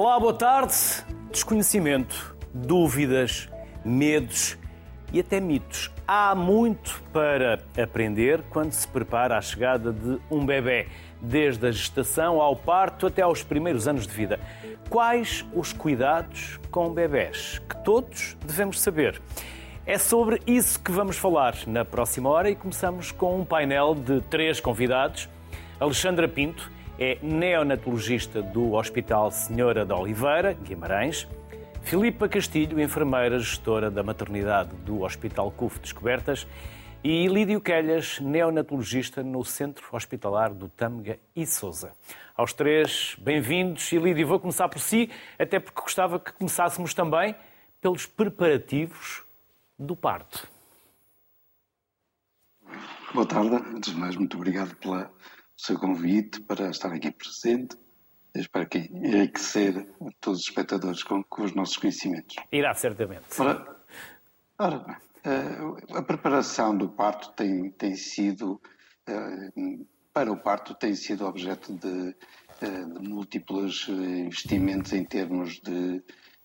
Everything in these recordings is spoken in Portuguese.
Olá, boa tarde. Desconhecimento, dúvidas, medos e até mitos. Há muito para aprender quando se prepara a chegada de um bebê, desde a gestação ao parto até aos primeiros anos de vida. Quais os cuidados com bebés que todos devemos saber? É sobre isso que vamos falar na próxima hora e começamos com um painel de três convidados. Alexandra Pinto, é neonatologista do Hospital Senhora de Oliveira, Guimarães. Filipa Castilho, enfermeira gestora da maternidade do Hospital CUF Descobertas. E Lídio Quelhas, neonatologista no Centro Hospitalar do Tâmega e Souza. Aos três, bem-vindos. E Lídio, vou começar por si, até porque gostava que começássemos também pelos preparativos do parto. Boa tarde. Antes de mais, muito obrigado pela seu convite para estar aqui presente. Eu espero que enriquecer todos os espectadores com, com os nossos conhecimentos. Irá, certamente. Ora, ora bem, eh, a preparação do parto tem, tem sido, eh, para o parto, tem sido objeto de, eh, de múltiplos investimentos em termos de,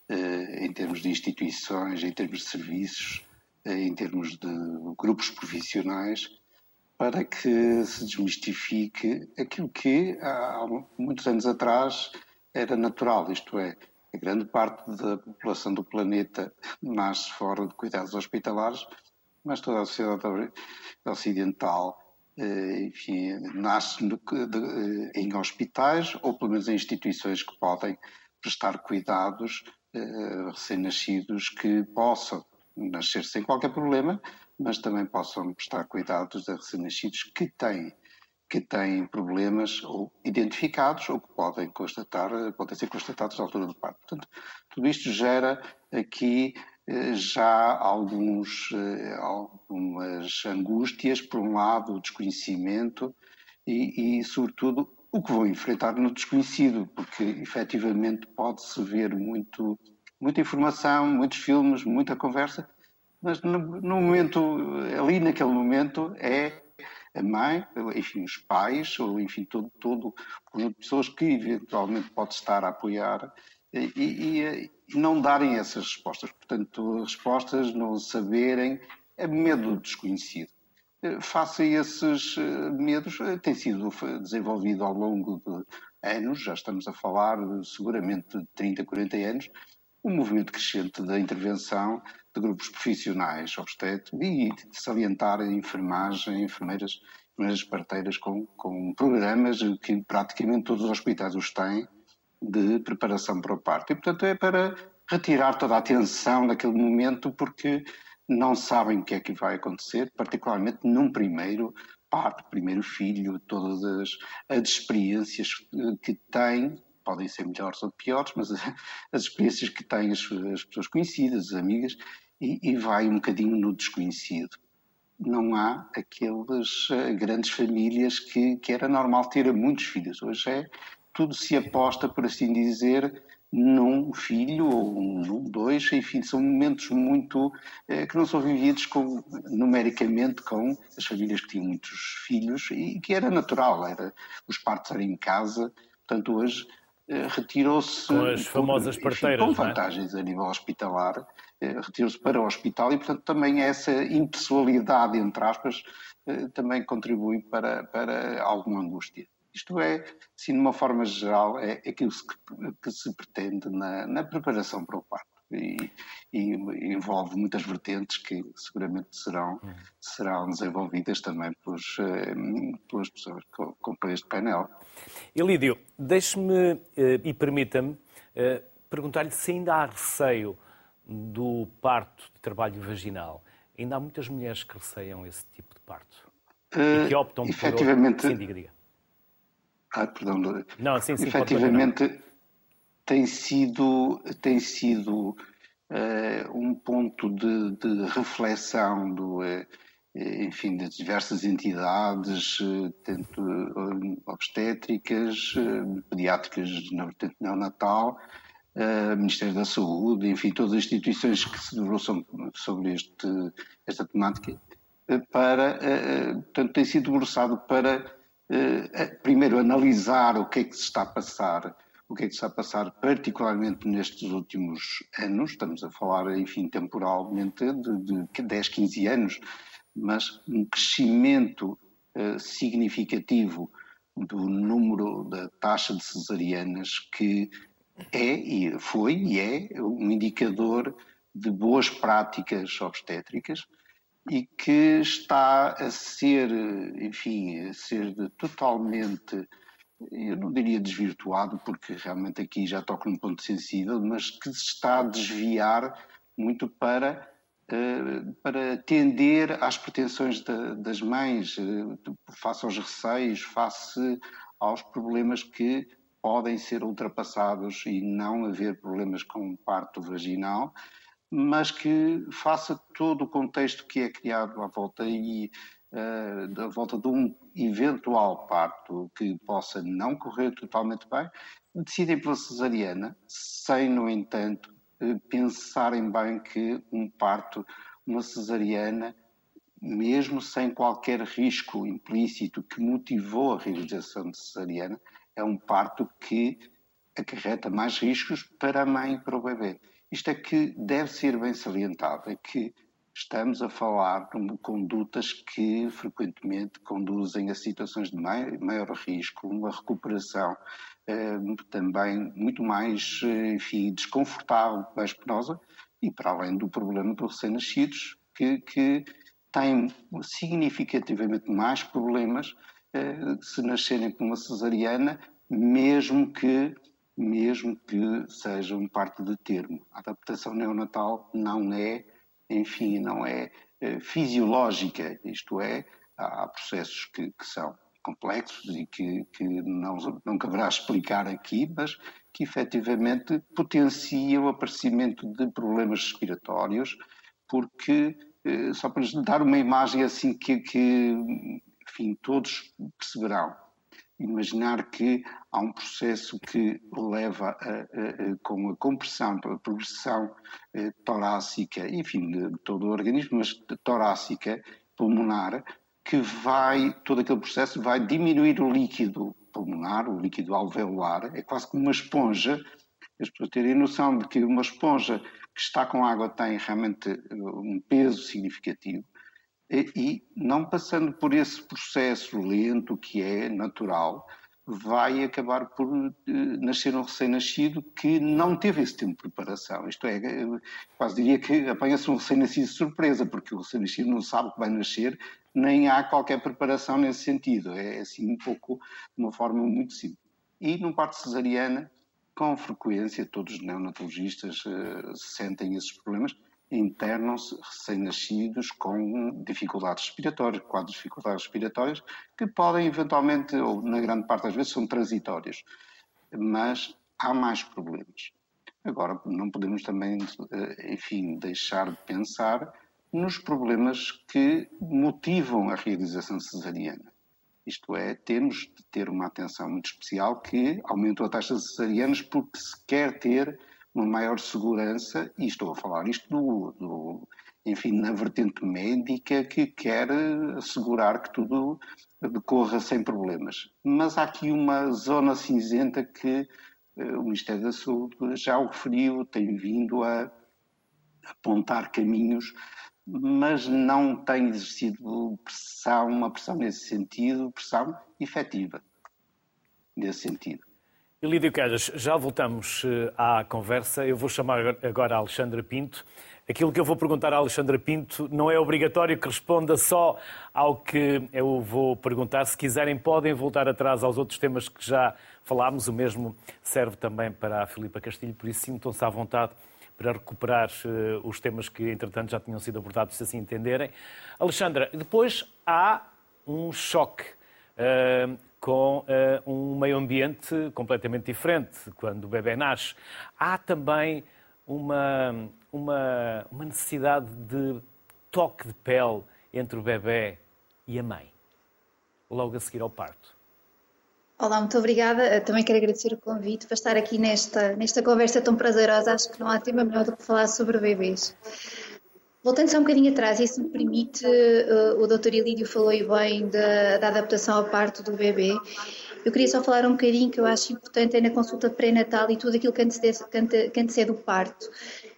em termos de instituições, em termos de serviços, em termos de grupos profissionais para que se desmistifique aquilo que há muitos anos atrás era natural, isto é, a grande parte da população do planeta nasce fora de cuidados hospitalares, mas toda a sociedade ocidental eh, enfim, nasce em hospitais ou pelo menos em instituições que podem prestar cuidados eh, recém-nascidos que possam nascer sem qualquer problema, mas também possam prestar cuidados a recém-nascidos que têm que têm problemas ou identificados ou que podem constatar, podem ser constatados à altura do parto. Portanto, tudo isto gera aqui eh, já alguns, eh, algumas angústias, por um lado, o desconhecimento e, e, sobretudo, o que vão enfrentar no desconhecido, porque efetivamente pode-se ver muito, muita informação, muitos filmes, muita conversa, mas no, no, momento, ali naquele momento, é a mãe, enfim, os pais, ou enfim, todo, todo o conjunto de pessoas que eventualmente pode estar a apoiar e, e, e não darem essas respostas. Portanto, respostas não saberem, é medo do desconhecido. Face a esses eh, medos, eh, tem sido desenvolvido ao longo de anos, já estamos a falar seguramente de 30, 40 anos, um movimento crescente da intervenção de grupos profissionais obstétricos e de salientar enfermagem, enfermeiras, enfermeiras parteiras com, com programas que praticamente todos os hospitais os têm de preparação para o parto. E, portanto, é para retirar toda a atenção naquele momento porque não sabem o que é que vai acontecer, particularmente num primeiro parto, primeiro filho, todas as, as experiências que têm podem ser melhores ou piores, mas as experiências que têm as, as pessoas conhecidas, as amigas, e, e vai um bocadinho no desconhecido. Não há aquelas uh, grandes famílias que, que era normal ter muitos filhos. Hoje é tudo se aposta, por assim dizer, num filho ou num dois, enfim, são momentos muito eh, que não são vividos com, numericamente com as famílias que tinham muitos filhos e que era natural, era os partos eram em casa, portanto hoje eh, retirou-se com as famosas parteiras, com é? vantagens é? a nível hospitalar, eh, retirou-se para o hospital e, portanto, também essa impessoalidade, entre aspas, eh, também contribui para, para alguma angústia. Isto é, assim, de uma forma geral, é aquilo que, que se pretende na, na preparação para o parto e, e, envolve muitas vertentes que seguramente serão, serão desenvolvidas também pelos, eh, pelas pessoas que compõem este painel. Elídio, deixe-me eh, e permita-me eh, perguntar-lhe se ainda há receio do parto de trabalho vaginal. Ainda há muitas mulheres que receiam esse tipo de parto uh, e que optam efetivamente... por... Sim, diga, diga. Ah, perdão. Não, sim, sim. Efetivamente, tem sido, tem sido uh, um ponto de, de reflexão do, uh, enfim, de diversas entidades, tanto obstétricas, pediátricas na vertente neonatal, Ministério da Saúde, enfim, todas as instituições que se debruçam sobre este, esta temática, para, portanto, tem sido debruçado para, primeiro, analisar o que é que se está a passar o que é que está a passar, particularmente nestes últimos anos, estamos a falar, enfim, temporalmente de, de 10, 15 anos, mas um crescimento uh, significativo do número da taxa de cesarianas que é e foi e é um indicador de boas práticas obstétricas e que está a ser, enfim, a ser totalmente, eu não diria desvirtuado, porque realmente aqui já toco num ponto sensível, mas que se está a desviar muito para, eh, para atender às pretensões das mães, eh, face aos receios, face aos problemas que podem ser ultrapassados e não haver problemas com parto vaginal mas que faça todo o contexto que é criado à volta. E uh, à volta de um eventual parto que possa não correr totalmente bem, decidem pela cesariana, sem, no entanto, uh, pensarem bem que um parto, uma cesariana, mesmo sem qualquer risco implícito que motivou a realização de cesariana, é um parto que acarreta mais riscos para a mãe e para o bebê. Isto é que deve ser bem salientado, é que estamos a falar de condutas que frequentemente conduzem a situações de maior, risco, uma recuperação eh, também muito mais, eh, enfim, desconfortável, mais penosa, e para além do problema dos recém-nascidos, que, que têm significativamente mais problemas eh, se nascerem com uma cesariana, mesmo que mesmo que seja um parto de termo. A adaptação neonatal não é, enfim, não é, é fisiológica, isto é, há processos que, que são complexos e que, que não, não caberá explicar aqui, mas que efetivamente potenciam o aparecimento de problemas respiratórios, porque, eh, só para dar uma imagem assim que, que enfim, todos perceberão, imaginar que há um processo que leva a, a, a, com a compressão, a progressão eh, torácica, enfim, de, todo o organismo, mas torácica, pulmonar, que vai, todo aquele processo vai diminuir o líquido pulmonar, o líquido alveolar, é quase como uma esponja. As pessoas terem noção de que uma esponja que está com água tem realmente eh, um peso significativo e, não passando por esse processo lento que é natural, vai acabar por uh, nascer um recém-nascido que não teve esse tempo de preparação. Isto é, quase diria que apanha-se um recém-nascido de surpresa, porque o recém-nascido não sabe que vai nascer, nem há qualquer preparação nesse sentido. É assim um pouco, de uma forma muito simples. E num parto cesariana, com frequência, todos os neonatologistas uh, sentem esses problemas, internam-se recém-nascidos com dificuldades respiratórias, quadros de dificuldades respiratórias, que podem eventualmente, ou na grande parte das vezes, são transitórios. Mas há mais problemas. Agora, não podemos também, eh, enfim, deixar de pensar nos problemas que motivam a realização cesariana. Isto é, temos de ter uma atenção muito especial que aumentou a taxa de cesarianas porque se quer ter uma maior segurança, e estou a falar isto do, do, enfim, na vertente médica que quer assegurar que tudo decorra sem problemas. Mas há aqui uma zona cinzenta que uh, o Ministério da Saúde já o referiu, tem vindo a apontar caminhos, mas não tem exercido pressão, uma pressão nesse sentido, pressão efetiva nesse sentido. Lídio Quedas, já voltamos eh, à conversa. Eu vou chamar agora a Alexandra Pinto. Aquilo que eu vou perguntar à Alexandra Pinto não é obrigatório que responda só ao que eu vou perguntar. Se quiserem, podem voltar atrás aos outros temas que já falámos. O mesmo serve também para a Filipa Castilho, por isso sintam-se à vontade para recuperar uh, os temas que, entretanto, já tinham sido abordados, se assim entenderem. Alexandra, depois há um choque. Uh, com uh, um meio ambiente completamente diferente quando o bebê nasce. Há também uma, uma, uma necessidade de toque de pele entre o bebê e a mãe, logo a seguir ao parto. Olá, muito obrigada. Também quero agradecer o convite para estar aqui nesta, nesta conversa tão prazerosa. Acho que não há tema melhor do que falar sobre bebês. Voltando só um bocadinho atrás, se me permite, uh, o Dr. Ilídio falou bem da, da, adaptação ao parto do bebê Eu queria só falar um bocadinho que eu acho importante é na consulta pré-natal e tudo aquilo que antecede, que antecede o parto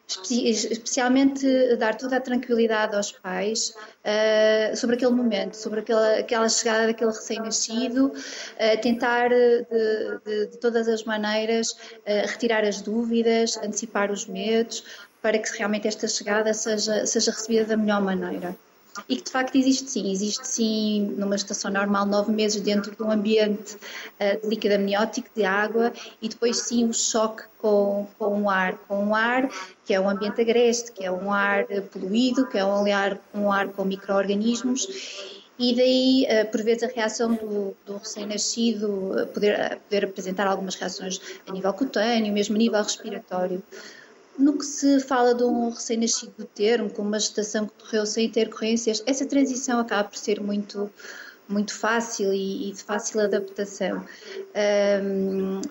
especialmente dar toda a tranquilidade aos pais uh, sobre aquele momento, sobre aquela, aquela chegada daquele recém-nascido, uh, tentar de, de, de, todas as maneiras uh, retirar as dúvidas, antecipar os medos, para que realmente esta chegada seja, seja recebida da melhor maneira. E que de facto existe sim, existe sim numa estação normal nove meses dentro de um ambiente uh, de líquido amniótico, de água e depois sim o choque com, com o ar, com o ar que é um ambiente agreste, que é um ar poluído, que é um ar, um ar com micro-organismos. E daí, uh, por vezes, a reação do, do recém-nascido poder, poder apresentar algumas reações a nível cutâneo, mesmo a nível respiratório. No que se fala de um recém-nascido do termo, com uma gestação que correu sem intercorrências, essa transição acaba por ser muito, muito fácil e, de fácil adaptação. Um,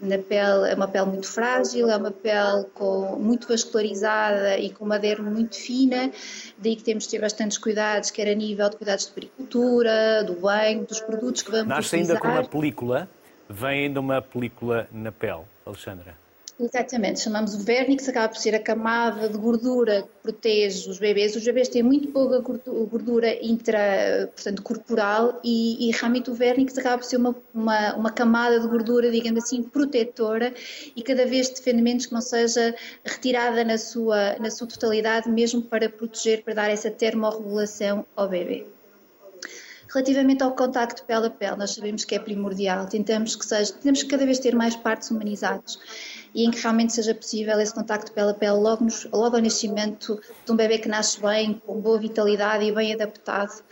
na pele, é uma pele muito frágil, é uma pele com, muito vascularizada e com uma derme muito fina, daí que temos de ter bastantes cuidados, quer a nível de cuidados de pericultura, do banho, dos produtos que vamos Nasce utilizar. ainda com uma película, vem ainda uma película na pele, Alexandra. Exatamente, chamamos o vernix, acaba por ser a camada de gordura que protege os bebês. Os bebês têm muito pouca gordura intra, portanto, corporal e, e realmente o vernix acaba por ser uma, uma, uma, camada de gordura, digamos assim, protetora e cada vez defende menos que não seja retirada na sua, na sua totalidade, mesmo para proteger, para dar essa termorregulação ao bebê. Relativamente ao contacto pele a pele, nós sabemos que é primordial, tentamos que seja, que cada vez ter mais partes humanizados e em que realmente seja possível esse contacto pele a pele logo, nos, logo ao nascimento de um bebê que nasce bem, com boa vitalidade e bem adaptado.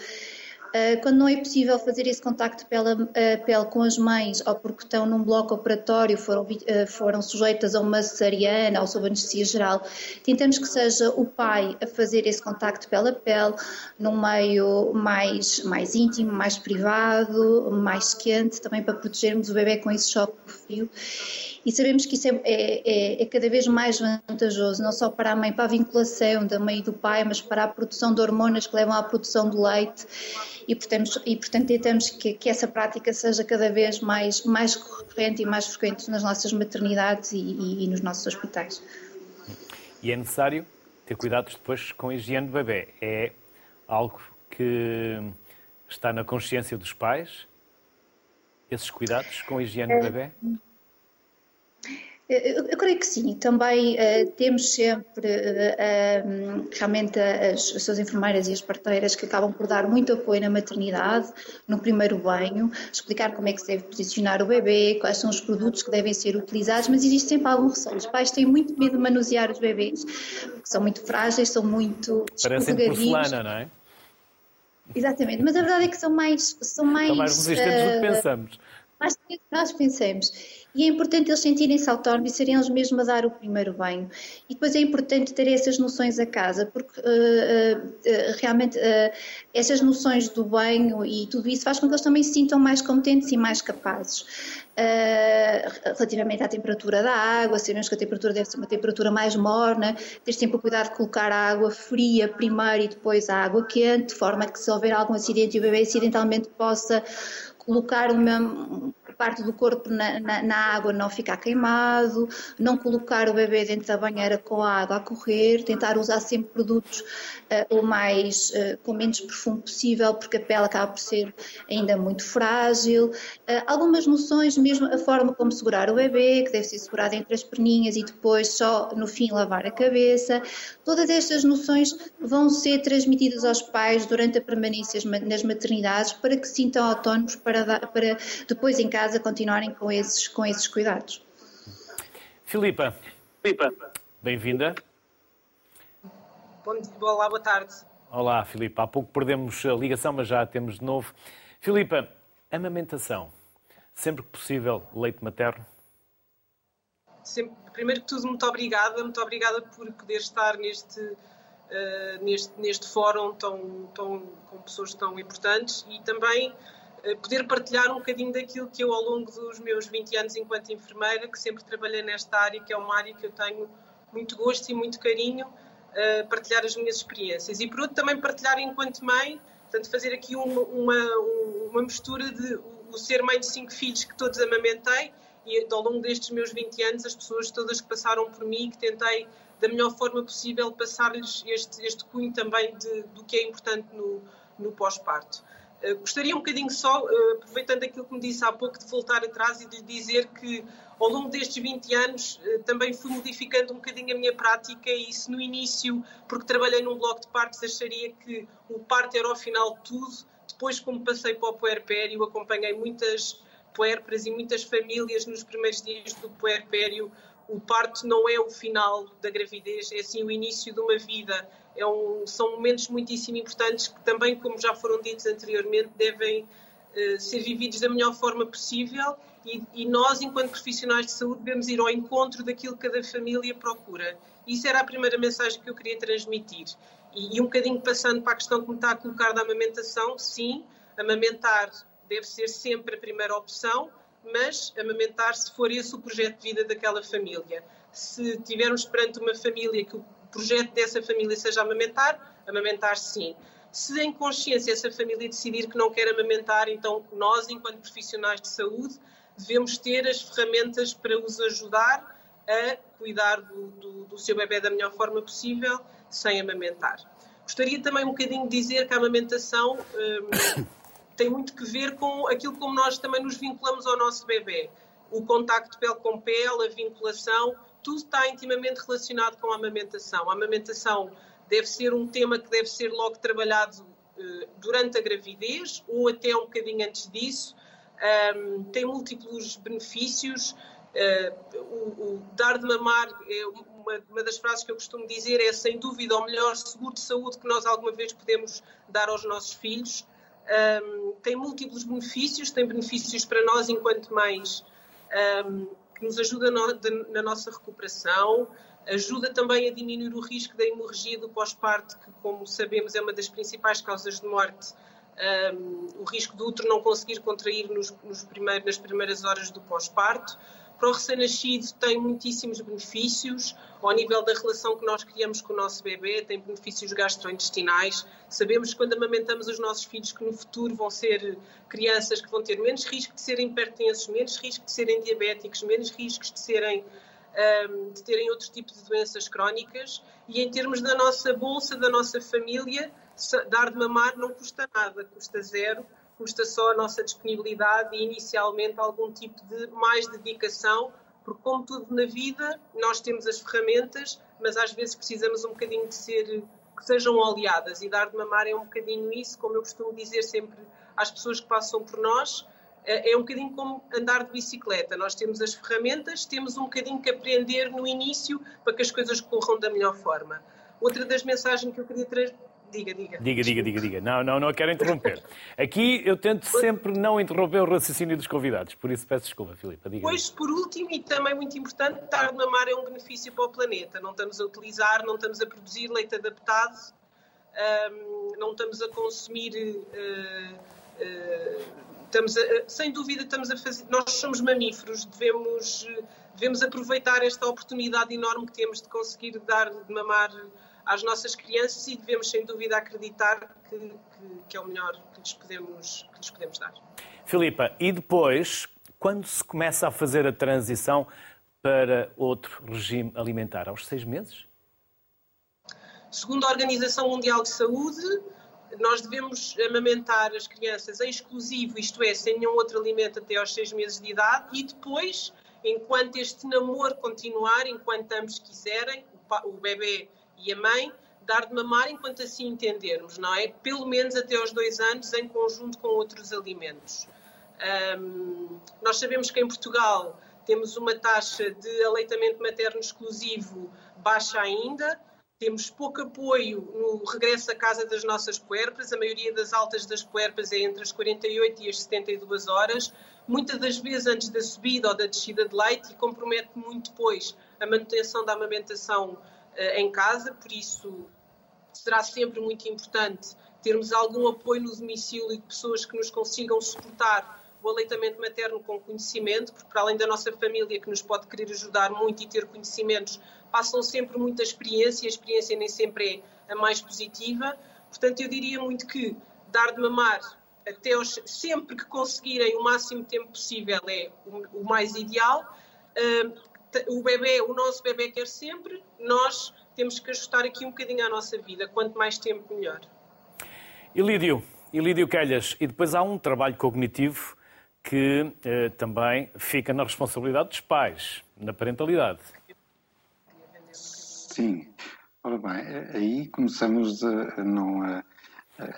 Ah, quando não é possível fazer esse contacto pele a pele com as mães, ou porque estão num bloco operatório, foram, ah, foram sujeitas a uma cesariana ou sob anestesia geral, tentamos que seja o pai a fazer esse contacto pele a pele, num meio mais, mais íntimo, mais privado, mais quente, também para protegermos o bebê com esse choque do fio e sabemos que isso é, é, é, é, cada vez mais vantajoso, não só para a mãe, para a vinculação da mãe e do pai, mas para a produção de hormonas que levam à produção do leite e, portanto, e, portanto tentamos que, que essa prática seja cada vez mais, mais recorrente e mais frequente nas nossas maternidades e, e, e nos nossos hospitais. E é necessário ter cuidados depois com a higiene do bebê. É algo que está na consciência dos pais, esses cuidados com a higiene do bebê? Eu, eu, creio que sim. Também uh, temos sempre uh, realmente as, as suas enfermeiras e as parteiras que acabam por dar muito apoio na maternidade, no primeiro banho, explicar como é que se deve posicionar o bebê, quais são os produtos que devem ser utilizados, mas existe sempre algum receio. Os pais têm muito medo de manusear os bebês, porque são muito frágeis, são muito Parecem porcelana, não é? Exatamente, mas a verdade é que são mais... São mais, são mais resistentes do que pensamos. Mais do que nós pensamos. E é importante eles sentirem-se autónomos e serem eles mesmos a dar o primeiro banho. E depois é importante ter essas noções a casa, porque uh, uh, realmente uh, essas noções do banho e tudo isso faz com que eles também se sintam mais competentes e mais capazes. relativamente à temperatura da água, sabemos que a temperatura deve ser uma temperatura mais morna, ter sempre o cuidado de colocar a água fria primeiro e depois a água quente, de forma que se houver algum acidente e o bebê acidentalmente possa colocar uma, parte do corpo na, na, na, água não ficar queimado, não colocar o bebê dentro da banheira com a água a correr, tentar usar sempre produtos uh, o mais uh, com menos perfume possível, porque a pele acaba por ser ainda muito frágil. Uh, algumas noções, mesmo a forma como segurar o bebê, que deve ser segurado entre as perninhas e depois só no fim lavar a cabeça. Todas estas noções vão ser transmitidas aos pais durante a permanência nas maternidades para que se sintam autónomos para, para depois em casa continuarem com esses, com esses cuidados. Filipa, Filipa. bem-vinda. Bom dia, olá, boa tarde. Olá, Filipa. Há pouco perdemos a ligação, mas já a temos de novo. Filipa, amamentação. Sempre que possível, leite materno? Sempre, primeiro que tudo, muito obrigada. Muito obrigada por poder estar neste, uh, neste, neste fórum tão, tão, com pessoas tão importantes e também poder partilhar um bocadinho daquilo que eu, ao longo dos meus 20 anos enquanto enfermeira, que sempre trabalhei nesta área, que é uma área que eu tenho muito gosto e muito carinho, uh, partilhar as minhas experiências. E por outro, também partilhar enquanto mãe, portanto, fazer aqui uma, uma, uma mistura de o ser mãe de cinco filhos que todos amamentei e ao longo destes meus 20 anos as pessoas todas que passaram por mim que tentei da melhor forma possível passar-lhes este, este cunho também de, do que é importante no, no pós-parto. Uh, gostaria um bocadinho só, uh, aproveitando aquilo que me disse há pouco, de voltar atrás e de lhe dizer que ao longo destes 20 anos uh, também fui modificando um bocadinho a minha prática e isso no início, porque trabalhei num bloco de partos, acharia que o parto era ao final de tudo. Depois, como passei para o puerpério, acompanhei muitas puérperas e muitas famílias nos primeiros dias do puerpério. O parto não é o final da gravidez, é sim o início de uma vida. É um, são momentos muitíssimo importantes que também, como já foram ditos anteriormente, devem uh, ser vividos da melhor forma possível e, e, nós, enquanto profissionais de saúde, devemos ir ao encontro daquilo que cada família procura. Isso era a primeira mensagem que eu queria transmitir. E, e um bocadinho passando para a questão que me está a colocar da amamentação, sim, amamentar deve ser sempre a primeira opção, mas amamentar se for esse o projeto de vida daquela família. Se tivermos perante uma família que o projeto dessa família seja amamentar, amamentar sim. Se em consciência essa família decidir que não quer amamentar, então nós, enquanto profissionais de saúde, devemos ter as ferramentas para os ajudar a cuidar do, do, do seu bebê da melhor forma possível, sem amamentar. Gostaria também um bocadinho de dizer que a amamentação hum, tem muito que ver com aquilo como nós também nos vinculamos ao nosso bebê. O contacto pele com pele, a vinculação, tudo está intimamente relacionado com a amamentação. A amamentação deve ser um tema que deve ser logo trabalhado uh, durante a gravidez ou até um bocadinho antes disso. Um, tem múltiplos benefícios. Uh, o, o, dar de mamar é uma, uma, das frases que eu costumo dizer é sem dúvida o melhor seguro de saúde que nós alguma vez podemos dar aos nossos filhos um, tem múltiplos benefícios, tem benefícios para nós enquanto mães, um, que nos ajuda no, de, na nossa recuperação, ajuda também a diminuir o risco da hemorragia do pós-parto, que, como sabemos, é uma das principais causas de morte. Um, o risco do útero não conseguir contrair nos, nos primeiros, nas primeiras horas do pós-parto para o recém-nascido tem muitíssimos benefícios ao nível da relação que nós criamos com o nosso bebê, tem benefícios gastrointestinais. Sabemos que quando amamentamos os nossos filhos que no futuro vão ser crianças que vão ter menos risco de serem hipertensos, menos risco de serem diabéticos, menos riscos de serem um, de terem outro tipo de doenças crónicas e em termos da nossa bolsa, da nossa família, dar de mamar não custa nada, custa zero custa só a nossa disponibilidade e inicialmente algum tipo de mais dedicação, porque como tudo na vida, nós temos as ferramentas, mas às vezes precisamos um bocadinho de ser que sejam oleadas e dar de mamar é um bocadinho isso, como eu costumo dizer sempre às pessoas que passam por nós, é, é um bocadinho como andar de bicicleta. Nós temos as ferramentas, temos um bocadinho que aprender no início para que as coisas corram da melhor forma. Outra das mensagens que eu queria Diga, diga. Diga, diga, diga, diga. Não, não, não quero interromper. Aqui eu tento sempre não interromper o raciocínio dos convidados, por isso peço desculpa, Filipe. Diga. Pois, por último, e também muito importante, estar na mar é um benefício para o planeta. Não estamos a utilizar, não estamos a produzir leite adaptado, um, não estamos a consumir. Uh, uh, estamos a, sem dúvida, estamos a fazer. Nós somos mamíferos, devemos, devemos aproveitar esta oportunidade enorme que temos de conseguir dar de mamar às nossas crianças e devemos, sem dúvida, acreditar que, que, que é o melhor que lhes, podemos, que lhes podemos dar. Filipa, e depois, quando se começa a fazer a transição para outro regime alimentar? Aos seis meses? Segundo a Organização Mundial de Saúde, nós devemos amamentar as crianças em exclusivo, isto é, sem nenhum outro alimento até aos seis meses de idade e depois, enquanto este namoro continuar, enquanto ambos quiserem, o bebê e a mãe dar de mamar enquanto assim entendermos, não é? Pelo menos até aos dois anos, em conjunto com outros alimentos. Um, nós sabemos que em Portugal temos uma taxa de aleitamento materno exclusivo baixa ainda, temos pouco apoio no regresso à casa das nossas puerpas, a maioria das altas das puerpas é entre as 48 e as 72 horas, muitas das vezes antes da subida ou da descida de leite e compromete muito depois a manutenção da amamentação em casa, por isso será sempre muito importante termos algum apoio no domicílio de pessoas que nos consigam suportar o aleitamento materno com conhecimento, porque para além da nossa família que nos pode querer ajudar muito e ter conhecimentos, passam sempre muita experiência e a experiência nem sempre é a mais positiva. Portanto, eu diria muito que dar de mamar até os, sempre que conseguirem o máximo tempo possível é o, o mais ideal. Uh, o bebê, o nosso bebê quer sempre, nós temos que ajustar aqui um bocadinho à nossa vida. Quanto mais tempo, melhor. Ilídio, Ilídio Calhas, e depois há um trabalho cognitivo que eh, também fica na responsabilidade dos pais, na parentalidade. Sim. Ora bem, aí começamos a, não a,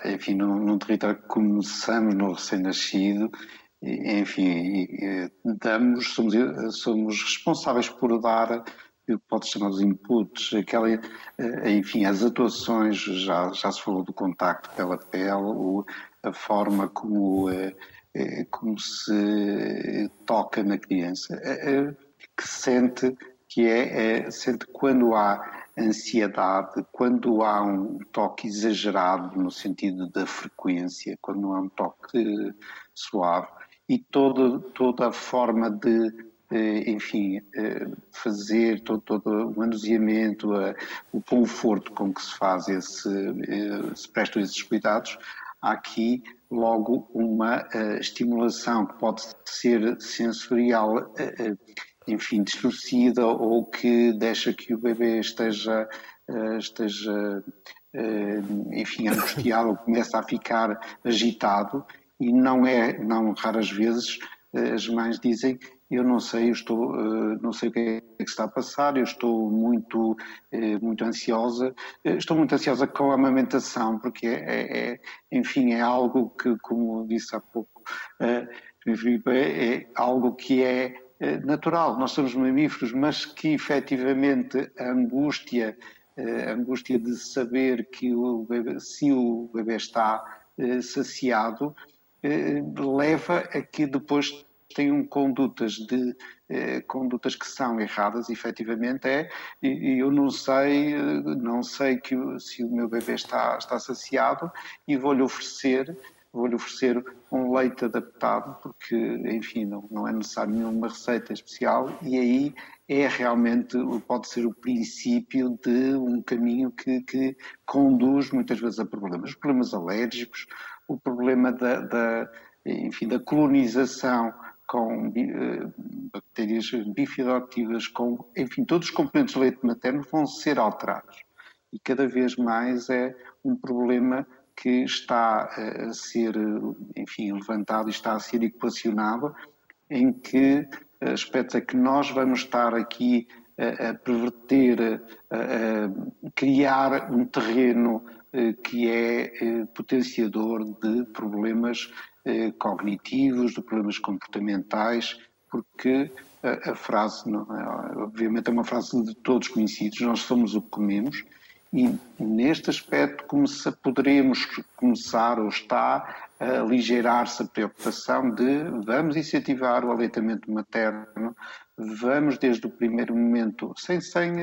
enfim, num, num território que começamos no recém-nascido, enfim, damos, somos, somos responsáveis por dar o que pode chamar os inputs, aquela, eh, enfim, as atuações, já, já se falou do contacto pela pele, a forma como, eh, eh, como se toca na criança, que sente que é, é sente quando há ansiedade, quando há um toque exagerado no sentido da frequência, quando há um toque suave e toda, toda a forma de eh, enfim, eh, fazer todo, todo o manuseamento, o conforto com que se faz esse, eh, se prestam esses cuidados, há aqui logo uma estimulação que pode ser sensorial, enfim, distorcida ou que deixa que o bebê esteja, esteja enfim, angustiado ou começa a ficar agitado e não é, não raras vezes, as mães dizem eu não sei, eu estou, eh, não sei o que é que está a passar, eu estou muito, eh, muito ansiosa, eh, estou muito ansiosa com a amamentação, porque é, é enfim, é algo que, como disse há pouco, é, é algo que é natural. Nós somos mamíferos, mas que efetivamente a angústia, a angústia de saber que o bebê, se o bebê está saciado, leva a que depois tenham condutas de eh, condutas que são erradas, efetivamente é, e, eu não sei, eh, não sei que se o meu bebê está, está saciado e vou-lhe oferecer vou-lhe oferecer um leite adaptado, porque, enfim, não, não é necessário nenhuma receita especial, e aí é realmente, pode ser o princípio de um caminho que, que conduz muitas vezes a problemas. Problemas alérgicos, o problema da, da enfim, da colonização com uh, bactérias bifidoactivas, com, enfim, todos os componentes do leite materno vão ser alterados. E cada vez mais é um problema que está a ser, enfim, levantado e está a ser equacionado, em que aspectos é que nós vamos estar aqui a, a perverter, a, a, criar um terreno eh, que é eh, potenciador de problemas eh, cognitivos, de problemas comportamentais, porque a, frase, é, obviamente, é uma frase de todos conhecidos: nós somos o que comemos, e neste aspecto começa, poderemos começar ou está a aligerar-se a preocupação de vamos incentivar o aleitamento materno, vamos desde o primeiro momento, sem, sem,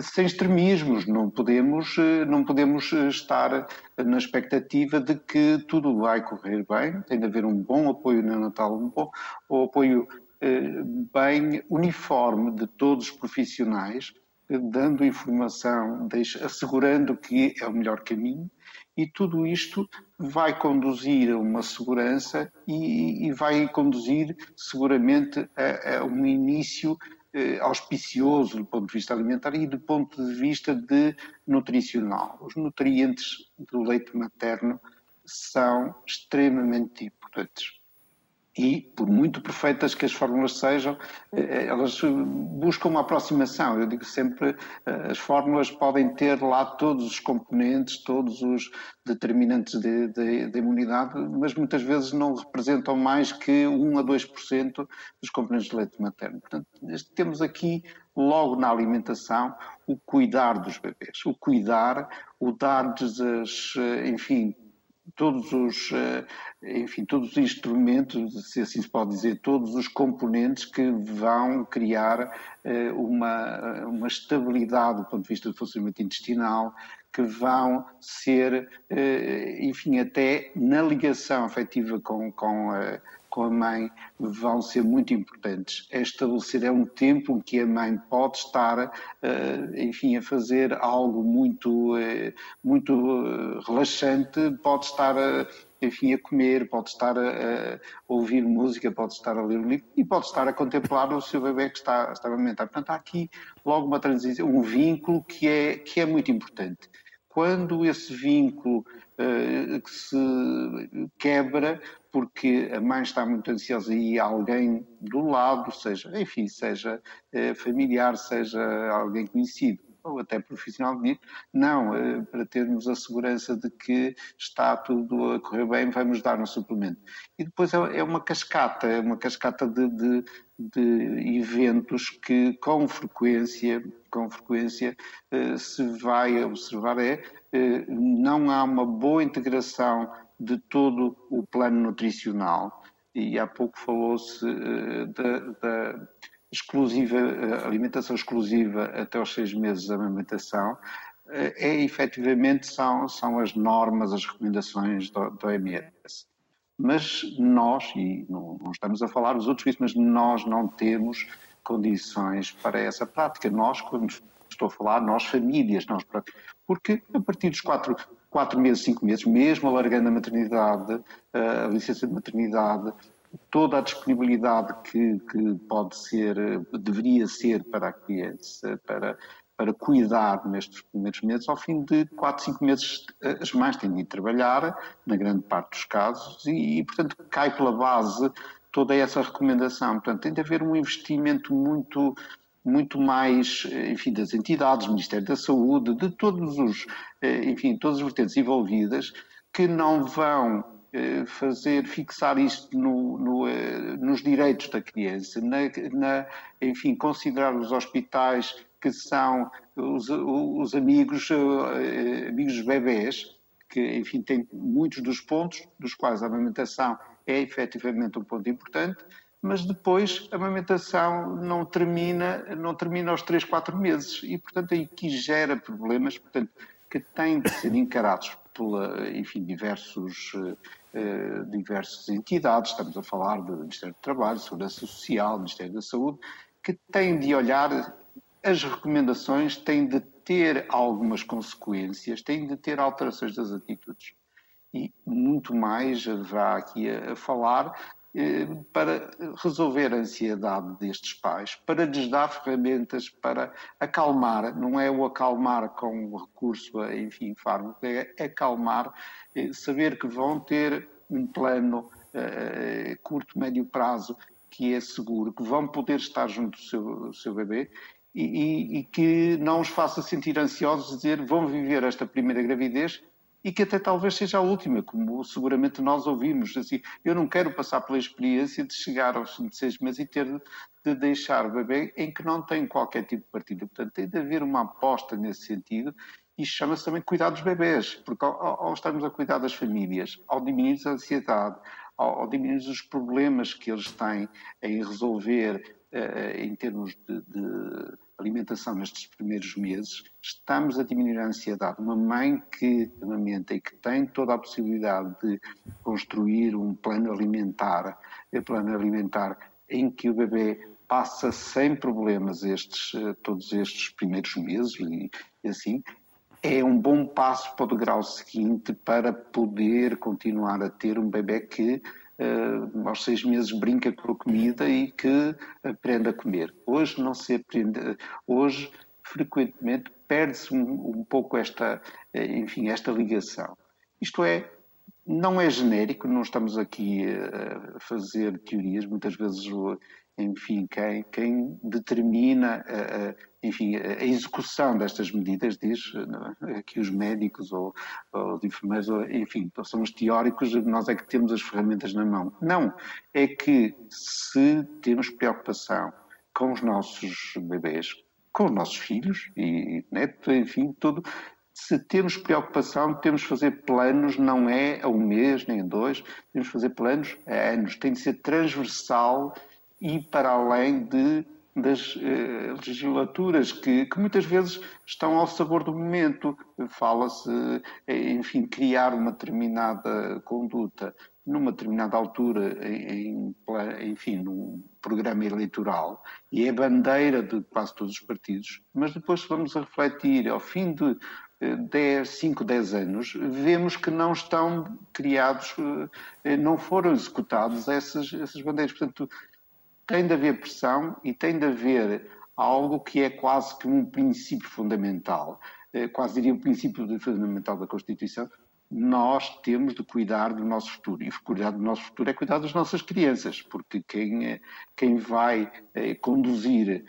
sem extremismos, não podemos, não podemos estar na expectativa de que tudo vai correr bem, tem de haver um bom apoio neonatal, um bom um apoio eh, bem uniforme de todos os profissionais, dando informação, assegurando que é o melhor caminho, e tudo isto vai conduzir a uma segurança e, e vai conduzir seguramente a, a um início eh, auspicioso do ponto de vista alimentar e do ponto de vista de nutricional. Os nutrientes do leite materno são extremamente importantes e, por muito perfeitas que as fórmulas sejam, eh, elas buscam uma aproximação. Eu digo sempre, eh, as fórmulas podem ter lá todos os componentes, todos os determinantes de, de, de imunidade, mas muitas vezes não representam mais que 1 a 2% dos componentes de leite materno. Portanto, temos aqui, logo na alimentação, o cuidar dos bebês, o cuidar, o dar-lhes, eh, enfim, todos os, eh, enfim, todos os instrumentos, se assim se pode dizer, todos os componentes que vão criar eh, uma, uma estabilidade do ponto de vista do funcionamento intestinal, que vão ser, eh, enfim, até na ligação afetiva com, com com a mãe vão ser muito importantes. É estabelecer é um tempo em que a mãe pode estar, eh, enfim, a fazer algo muito, eh, muito eh, relaxante, pode estar enfim, a comer, pode estar a, a, ouvir música, pode estar a ler um livro e pode estar a contemplar o seu bebê que está, está a alimentar. Portanto, há aqui logo uma transição, um vínculo que é, que é muito importante. Quando esse vínculo uh, que se quebra, porque a mãe está muito ansiosa e alguém do lado, seja, enfim, seja uh, familiar, seja alguém conhecido, ou até profissional não, eh, para termos a segurança de que está tudo a correr bem, vamos dar um suplemento. E depois é, é uma cascata, é uma cascata de, de, de eventos que com frequência, com frequência eh, se vai observar é eh, não há uma boa integração de todo o plano nutricional e há pouco falou-se da, da exclusiva, eh, alimentação exclusiva até aos seis meses de amamentação, eh, é efetivamente são, são as normas, as recomendações do, do OMS. Mas nós, e não, não estamos a falar dos outros mas nós não temos condições para essa prática. Nós, quando estou a falar, nós famílias, nós porque a partir dos quatro, quatro meses, cinco meses, mesmo alargando a maternidade, eh, a licença de maternidade, toda a disponibilidade que, que pode ser, deveria ser para a criança, para, para cuidar nestes primeiros meses, ao fim de 4, 5 meses as mães têm de trabalhar, na grande parte dos casos, e, e, portanto cai pela base toda essa recomendação. Portanto, tem de haver um investimento muito muito mais, enfim, das entidades, do Ministério da Saúde, de todos os, enfim, todas as vertentes envolvidas, que não vão eh, fazer, fixar isto no, no, eh, nos direitos da criança, na, na, enfim, considerar os hospitais que são os, os amigos, eh, amigos dos bebés, que, enfim, têm muitos dos pontos, dos quais a amamentação é efetivamente um ponto importante, mas depois a amamentação não termina, não termina aos 3, 4 meses. E, portanto, aí que gera problemas, portanto, que têm de ser encarados por, enfim, diversos eh, diversas entidades, estamos a falar do Ministério do Trabalho, Segurança Social, Ministério da Saúde, que têm de olhar as recomendações, têm de ter algumas consequências, têm de ter alterações das atitudes. E muito mais haverá aqui a, a falar. eh, para resolver a ansiedade destes pais, para lhes dar ferramentas para acalmar, não é o acalmar com recurso a, enfim, fármaco, é acalmar, é saber que vão ter um plano uh, curto, médio prazo que é seguro, que vão poder estar junto do seu, do seu bebê e, e, e, que não os faça sentir ansiosos, dizer vão viver esta primeira gravidez e que até talvez seja a última, como seguramente nós ouvimos. Assim, eu não quero passar pela experiência de chegar aos 26 meses e ter de deixar o bebê em que não tem qualquer tipo de partilha. Portanto, tem de haver uma aposta nesse sentido. Isto chama-se também cuidar dos bebés, porque ao, ao, estarmos a cuidar das famílias, ao diminuir a ansiedade, ao, ao diminuir os problemas que eles têm em resolver uh, em termos de, de alimentação nestes primeiros meses, estamos a diminuir a ansiedade. Uma mãe que amamenta e que tem toda a possibilidade de construir um plano alimentar, um plano alimentar em que o bebê passa sem problemas estes, eh, todos estes primeiros meses e, e assim, é um bom passo para o degrau seguinte para poder continuar a ter um bebê que uh, aos seis meses brinca com a comida e que aprende a comer. Hoje não se aprende, hoje frequentemente perde-se um, um, pouco esta, eh, enfim, esta ligação. Isto é, não é genérico, não estamos aqui a fazer teorias, muitas vezes enfim, quem, quem determina a, enfim, a execução destas medidas diz é? que os médicos ou, ou os enfermeiros, enfim, são os teóricos, nós é que temos as ferramentas na mão. Não, é que se temos preocupação com os nossos bebês, com os nossos filhos e enfim, tudo, se temos preocupação, temos de fazer planos, não é a um mês, nem a dois, temos de fazer planos a anos, tem de ser transversal e para além de, das eh, legislaturas que, que, muitas vezes estão ao sabor do momento. Fala-se, eh, enfim, criar uma determinada conduta numa determinada altura, em, enfim, num programa eleitoral, e é bandeira de quase todos os partidos, mas depois vamos a refletir, ao fim de 10, 5, 10 anos, vemos que não estão criados, não foram executados essas, essas bandeiras. Portanto, tem de haver pressão e tem de haver algo que é quase que um princípio fundamental, quase diria um princípio fundamental da Constituição, nós temos de cuidar do nosso futuro. E cuidar do nosso futuro é cuidar das nossas crianças, porque quem, quem vai eh, conduzir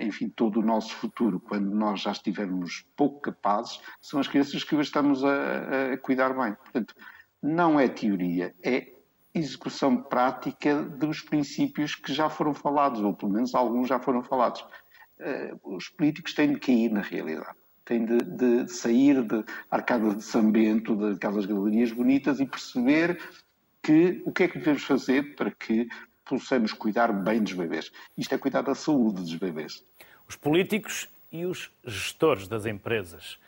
enfim, todo o nosso futuro, quando nós já estivermos pouco capazes, são as crianças que estamos a, a cuidar bem. Portanto, não é teoria, é execução prática dos princípios que já foram falados, ou pelo menos alguns já foram falados. Eh, os políticos têm de cair na realidade tem de, de sair de arcadas de São Bento, daquelas galerias bonitas e perceber que o que é que devemos fazer para que possamos cuidar bem dos bebês. Isto é cuidar da saúde dos bebês. Os políticos e os gestores das empresas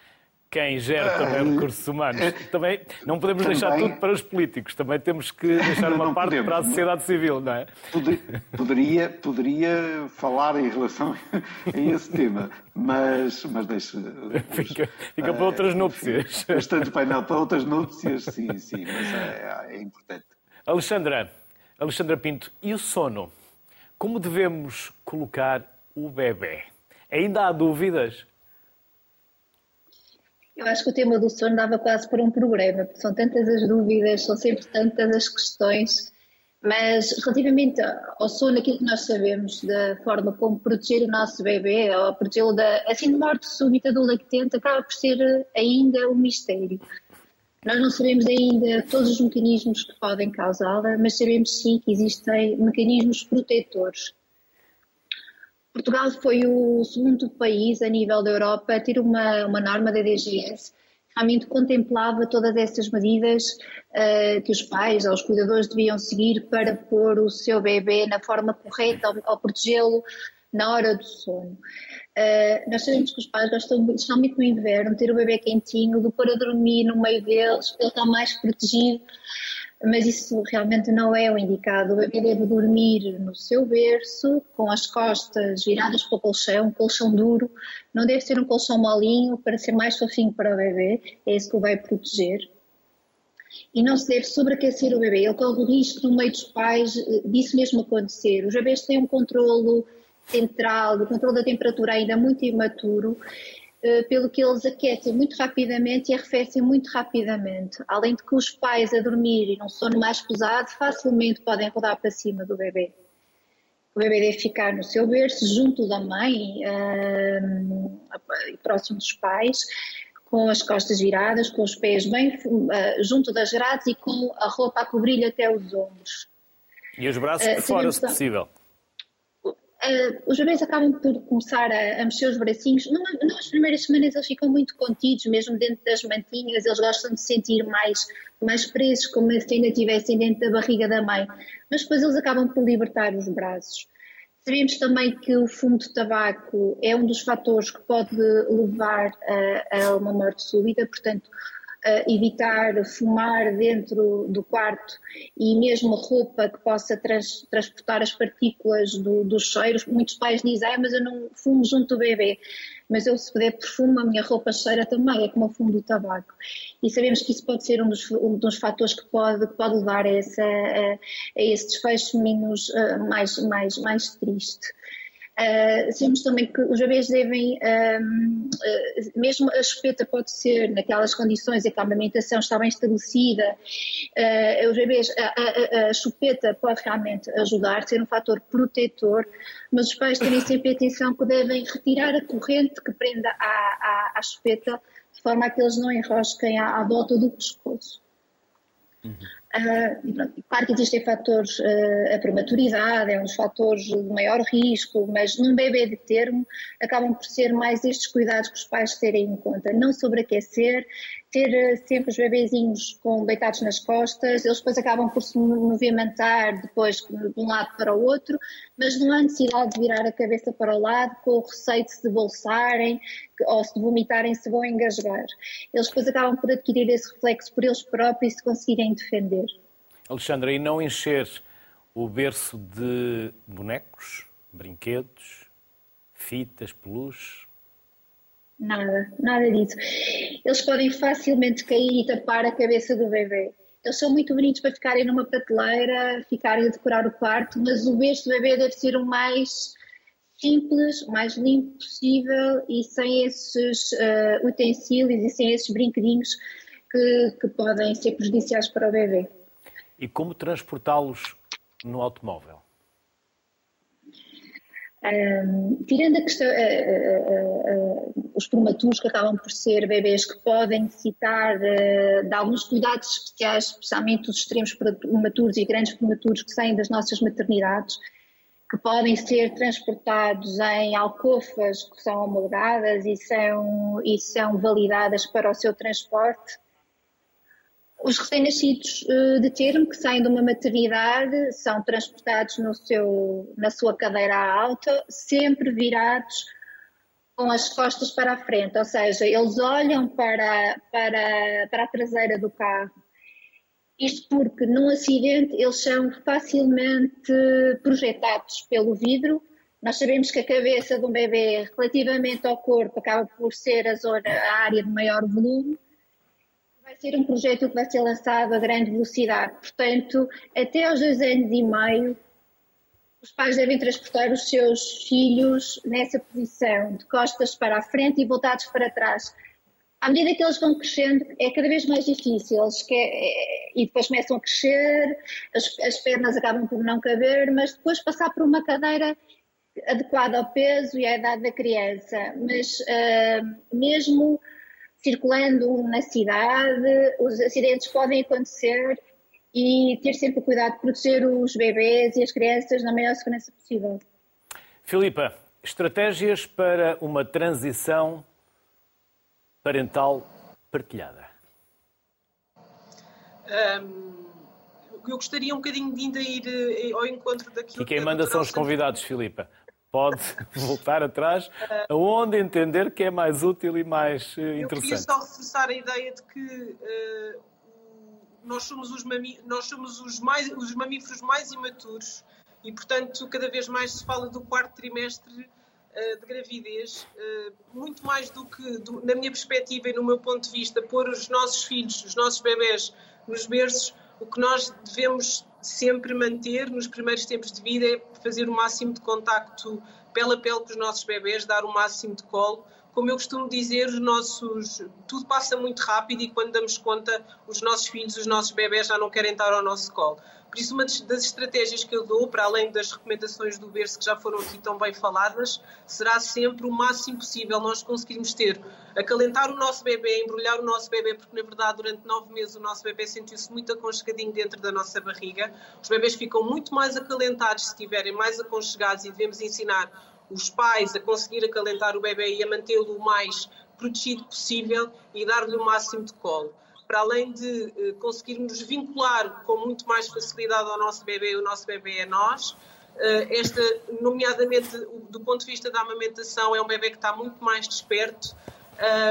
quem gera também uh, recursos humanos. Uh, também não podemos também, deixar tudo para os políticos, também temos que deixar uma parte podemos, para a sociedade civil, não é? Poderia, poderia falar em relação a esse tema, mas, mas deixe. Fica, fica para outras núpcias. Bastante painel para outras núpcias, sim, sim, mas é, é importante. Alexandra, Alexandra Pinto, e o sono? Como devemos colocar o bebê? Ainda há dúvidas? Eu acho que o tema do sono dava quase para um programa, porque são tantas as dúvidas, são sempre tantas as questões, mas relativamente ao sono, aquilo que nós sabemos da forma como proteger o nosso bebê, ou protegê-lo da assim, de morte súbita do lactente, acaba por ser ainda um mistério. Nós não sabemos ainda todos os mecanismos que podem causá-la, mas sabemos sim que existem mecanismos protetores Portugal foi o segundo país a nível da Europa a ter uma, uma norma da DGS que realmente contemplava todas essas medidas uh, que os pais ou os cuidadores deviam seguir para pôr o seu bebê na forma correta ou protegê-lo na hora do sono. Uh, nós sabemos que os pais gostam, especialmente no inverno, ter o bebê quentinho, de pôr a dormir no meio deles, para ele estar mais protegido mas isso realmente não é o indicado. O bebê deve dormir no seu berço, com as costas viradas para o colchão, um colchão duro. Não deve ser um colchão molinho para ser mais fofinho para o bebê, é isso que o vai proteger. E não se deve sobreaquecer o bebê. Ele corre o risco, no meio dos pais, eh, disso mesmo acontecer. Os bebês têm um controlo central, o controle da temperatura ainda muito imaturo pelo que eles aquecem muito rapidamente e arrefecem muito rapidamente. Além de que os pais a dormir e num sono mais pesado facilmente podem rodar para cima do bebê. O bebê deve ficar no seu berço, junto da mãe, uh, próximo dos pais, com as costas viradas, com os pés bem uh, junto das grades e com a roupa a cobrir-lhe até os ombros. E os braços por fora, se possível. Uh, os bebês acabam por começar a, a mexer os bracinhos. nas primeiras semanas eles ficam muito contidos, mesmo dentro das mantinhas, eles gostam de se sentir mais, mais presos, como se ainda estivessem dentro da barriga da mãe. Mas depois eles acabam por libertar os braços. Sabemos também que o fumo de tabaco é um dos fatores que pode levar a, a uma morte súbita, portanto, uh, evitar fumar dentro do quarto e mesmo roupa que possa trans, transportar as partículas do, dos cheiros. Muitos pais dizem, ah, mas eu não fumo junto do bebê. Mas eu, se puder perfumo, a minha roupa cheira também, é como o fumo do tabaco. E sabemos que isso pode ser um dos, um dos fatores que pode, que pode levar a, essa, a, a esse desfecho menos, uh, mais, mais, mais triste. Uh, sabemos também que os bebês devem, uh, mesmo a chupeta pode ser naquelas condições em que a amamentação está bem estabelecida, uh, os bebês, a, a, a, chupeta pode realmente ajudar, ser um fator protetor, mas os pais terem sempre atenção que devem retirar a corrente que prenda à, à, à chupeta, de forma a que eles não enrosquem à, à volta do pescoço. Uhum. Uh, claro que existem fatores, uh, a prematuridade é um dos fatores de maior risco, mas num bebê de termo acabam por ser mais estes cuidados que os pais terem em conta. Não sobreaquecer, ter uh, sempre os bebezinhos com deitados nas costas, eles depois acabam por se movimentar depois de um lado para o outro, mas não há necessidade de virar a cabeça para o lado com o receio de se bolsarem ou se vomitarem se vão engasgar. Eles depois acabam por adquirir esse reflexo por eles próprios e se conseguirem defender. Alexandra, e não encher o berço de bonecos, brinquedos, fitas, peluches? Nada, nada disso. Eles podem facilmente cair e tapar a cabeça do bebê. Eles são muito bonitos para ficarem numa prateleira, ficarem a decorar o quarto, mas o berço do bebê deve ser o mais simples, o mais limpo possível e sem esses uh, utensílios e sem esses brinquedinhos que, que podem ser prejudiciais para o bebê. E como transportá-los no automóvel? Um, tirando a questão, uh, uh, uh, os prematuros que acabam por ser bebês que podem necessitar de alguns cuidados especiais, especialmente os extremos prematuros e grandes prematuros que saem das nossas maternidades, que podem ser transportados em alcofas que são homologadas e são, e são validadas para o seu transporte os recém-nascidos eh, de termo que saem de uma maternidade são transportados no seu, na sua cadeira alta, sempre virados com as costas para a frente, ou seja, eles olham para, para, para a traseira do carro. Isto porque num acidente eles são facilmente projetados pelo vidro. Nós sabemos que a cabeça de um bebê, relativamente ao corpo, acaba por ser a, zona, a área de maior volume ser um projeto que vai ser lançado a grande velocidade, portanto, até aos dois anos e meio, os pais devem transportar os seus filhos nessa posição, de costas para a frente e voltados para trás. À medida que eles vão crescendo, é cada vez mais difícil. Eles quer, e depois começam a crescer, as, as pernas acabam por não caber, mas depois passar por uma cadeira adequada ao peso e à idade da criança. Mas uh, mesmo circulando na cidade, os acidentes podem acontecer e ter sempre cuidado de proteger os bebês e as crianças na maior segurança possível. Filipa, estratégias para uma transição parental partilhada. Um, eu gostaria um bocadinho de ainda ir eh, ao encontro daquilo E quem manda são os convidados, Filipa pode voltar atrás, aonde entender que é mais útil e mais interessante. Eu queria só reforçar a ideia de que uh, nós somos, os, nós somos os, mais, os mamíferos mais imaturos e, portanto, cada vez mais se fala do quarto trimestre uh, de gravidez, muito mais do que, do, na minha perspectiva e no meu ponto de vista, pôr os nossos filhos, os nossos bebés nos berços, o que nós devemos sempre manter nos primeiros tempos de vida é fazer o máximo de contacto pele a pele com os nossos bebés, dar o máximo de colo. Como eu costumo dizer, os nossos tudo passa muito rápido e quando damos conta, os nossos filhos, os nossos bebés já não querem estar ao nosso colo. Por isso, uma das estratégias que eu dou, para além das recomendações do berço que já foram aqui tão bem faladas, será sempre o máximo possível nós conseguirmos ter, acalentar o nosso bebê, embrulhar o nosso bebê, porque na verdade durante nove meses o nosso bebê sentiu-se muito aconchegadinho dentro da nossa barriga. Os bebês ficam muito mais acalentados se estiverem mais aconchegados e devemos ensinar os pais a conseguir acalentar o bebê e a mantê-lo o mais protegido possível e dar-lhe o máximo de colo para além de eh, conseguirmos vincular com muito mais facilidade ao nosso bebê, o nosso bebê é nós. Eh, esta, nomeadamente do ponto de vista da amamentação, é um bebê que está muito mais desperto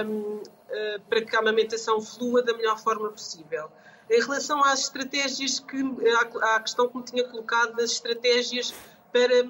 um, ehm, para que a amamentação flua da melhor forma possível. Em relação às estratégias que, à, questão que me tinha colocado das estratégias para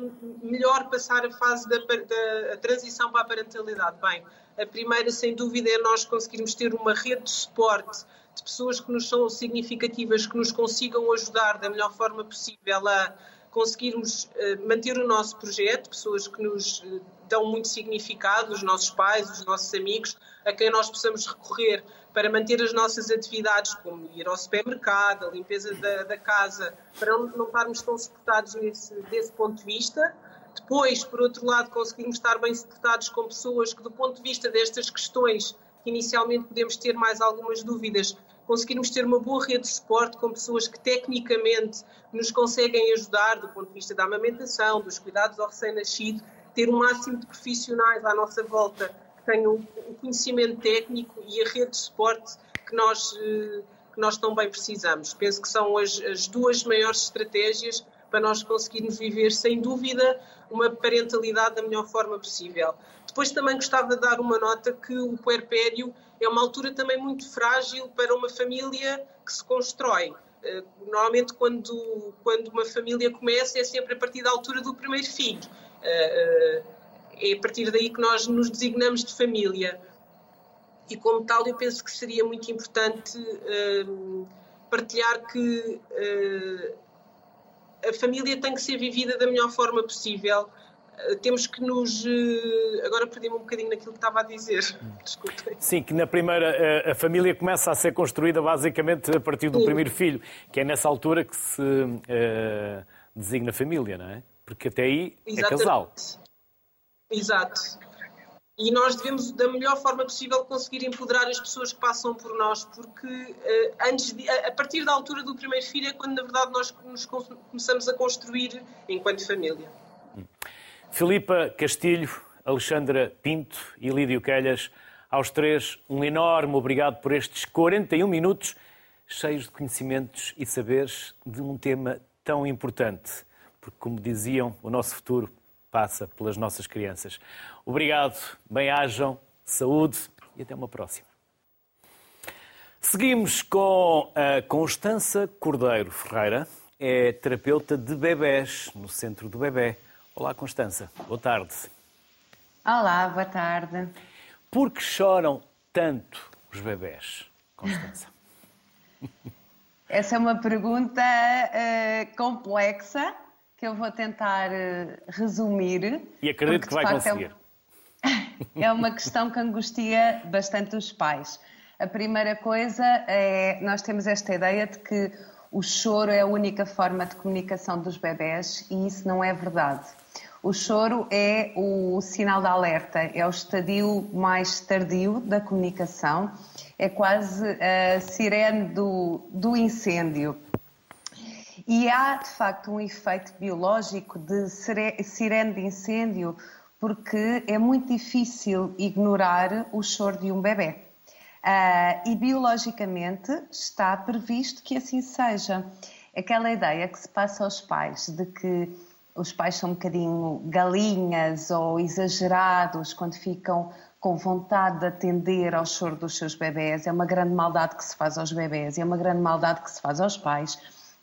melhor passar a fase da, da transição para a parentalidade. Bem, a primeira, sem dúvida, é nós conseguirmos ter uma rede de suporte de pessoas que nos são significativas, que nos consigam ajudar da melhor forma possível a conseguirmos uh, manter o nosso projeto, pessoas que nos uh, dão muito significado, os nossos pais, os nossos amigos, a quem nós possamos recorrer para manter as nossas atividades, como ir ao supermercado, a limpeza da, da casa, para não, estarmos tão suportados nesse, desse ponto de vista. Depois, por outro lado, conseguirmos estar bem suportados com pessoas que, do ponto de vista destas questões, que inicialmente podemos ter mais algumas dúvidas, conseguirmos ter uma boa rede de suporte com pessoas que tecnicamente nos conseguem ajudar do ponto de vista da amamentação, dos cuidados ao recém-nascido, ter o um máximo de profissionais à nossa volta que tenham o conhecimento técnico e a rede de suporte que nós, eh, que nós tão bem precisamos. Penso que são as, as duas maiores estratégias para nós conseguirmos viver, sem dúvida, uma parentalidade da melhor forma possível. Depois também gostava de dar uma nota que o puerpério é uma altura também muito frágil para uma família que se constrói. Eh, normalmente, quando, quando uma família começa, é sempre a partir da altura do primeiro filho. Eh, eh, é a partir daí que nós nos designamos de família. e como tal eu penso que seria muito importante partilhar que a família tem que ser vivida da melhor forma possível temos que nos. Eh, agora perdi-me um bocadinho naquilo que estava a dizer. Desculpem. Sim, que na primeira. Eh, a família começa a ser construída basicamente a partir do Sim. primeiro filho, que é nessa altura que se uh, designa família, não é? Porque até aí é Exatamente. é casal. Exato. E nós devemos, da melhor forma possível, conseguir empoderar as pessoas que passam por nós, porque uh, antes de, a partir da altura do primeiro filho é quando, na verdade, nós nos começamos a construir enquanto família. Hum. Filipa Castilho, Alexandra Pinto e Lídio Quelhas, aos três, um enorme obrigado por estes 41 minutos cheios de conhecimentos e saberes de um tema tão importante, porque, como diziam, o nosso futuro passa pelas nossas crianças. Obrigado, bem-ajam, saúde e até uma próxima. Seguimos com a Constança Cordeiro Ferreira, é terapeuta de bebés no Centro do Bebé. Olá, Constança. Boa tarde. Olá, boa tarde. Por que choram tanto os bebés, Constança? Essa é uma pergunta uh, complexa que eu vou tentar uh, resumir. E acredito que vai é conseguir. É uma questão que angustia bastante os pais. A primeira coisa é nós temos esta ideia de que o choro é a única forma de comunicação dos bebés e isso não é verdade. O choro é o sinal de alerta, é o estadio mais tardio da comunicação, é quase a sirene do, do incêndio. E há, de facto, um efeito biológico de sirene de incêndio, porque é muito difícil ignorar o choro de um bebê. Uh, e biologicamente está previsto que assim seja. Aquela ideia que se passa aos pais de que os pais são um bocadinho galinhas ou exagerados quando ficam com vontade de atender ao choro dos seus bebés. É uma grande maldade que se faz aos bebés, é uma grande maldade que se faz aos pais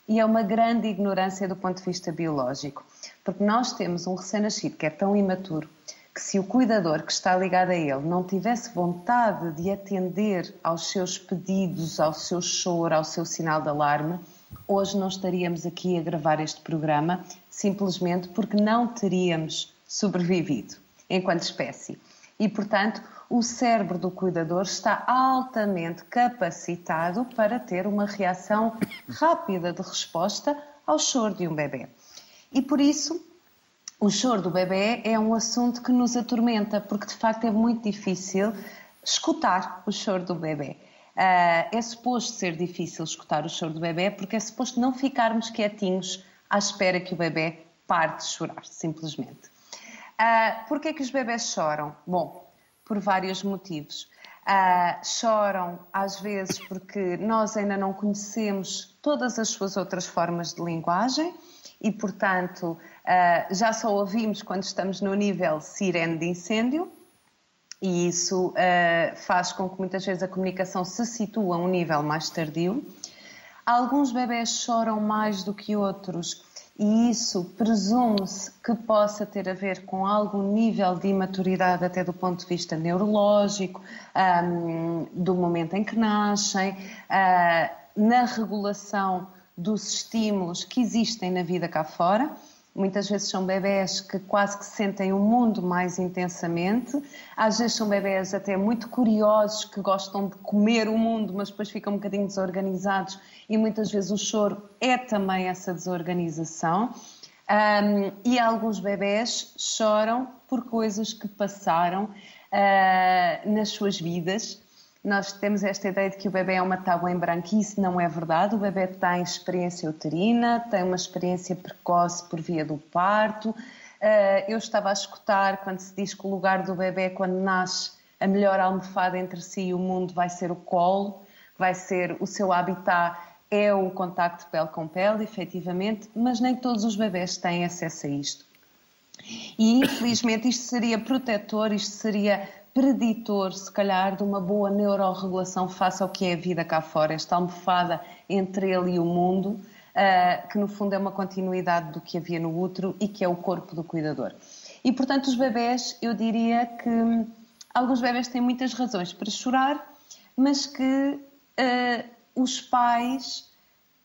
e é uma grande ignorância do ponto de vista biológico. Porque nós temos um recém-nascido que é tão imaturo que se o cuidador que está ligado a ele não tivesse vontade de atender aos seus pedidos, ao seu choro, ao seu sinal de alarme, hoje não estaríamos aqui a gravar este programa simplesmente porque não teríamos sobrevivido enquanto espécie. E, portanto, o cérebro do cuidador está altamente capacitado para ter uma reação rápida de resposta ao choro de um bebê. E por isso, o choro do bebê é um assunto que nos atormenta, porque de facto é muito difícil escutar o choro do bebê. Uh, é suposto ser difícil escutar o choro do bebê porque é suposto não ficarmos quietinhos à espera que o bebê pare de chorar, simplesmente. Uh, Porquê é que os bebés choram? Bom, por vários motivos. Uh, choram às vezes porque nós ainda não conhecemos todas as suas outras formas de linguagem e, portanto, uh, já só ouvimos quando estamos no nível sirene de incêndio e isso uh, faz com que muitas vezes a comunicação se situa a um nível mais tardio. Alguns bebés choram mais do que outros e isso presume-se que possa ter a ver com algum nível de imaturidade até do ponto de vista neurológico, um, do momento em que nascem, uh, na regulação dos estímulos que existem na vida cá fora. Muitas vezes são bebés que quase que sentem o mundo mais intensamente. Às vezes são bebés até muito curiosos, que gostam de comer o mundo, mas depois ficam um bocadinho desorganizados. E muitas vezes o choro é também essa desorganização. Um, e alguns bebés choram por coisas que passaram uh, nas suas vidas nós temos esta ideia de que o bebê é uma tábua em branco e isso não é verdade. O bebê tem experiência uterina, tem uma experiência precoce por via do parto. Eh, eu estava a escutar quando se diz que o lugar do bebê, quando nasce, a melhor almofada entre si e o mundo vai ser o colo, vai ser o seu habitat é o contacto pele com pele, efetivamente, mas nem todos os bebés têm acesso a isto. E infelizmente isto seria protetor, isto seria preditor, se calhar, de uma boa neuroregulação face ao que é a vida cá fora, esta almofada entre ele e o mundo, uh, que no fundo é uma continuidade do que havia no útero e que é o corpo do cuidador. E, portanto, os bebés, eu diria que alguns bebés têm muitas razões para chorar, mas que uh, os pais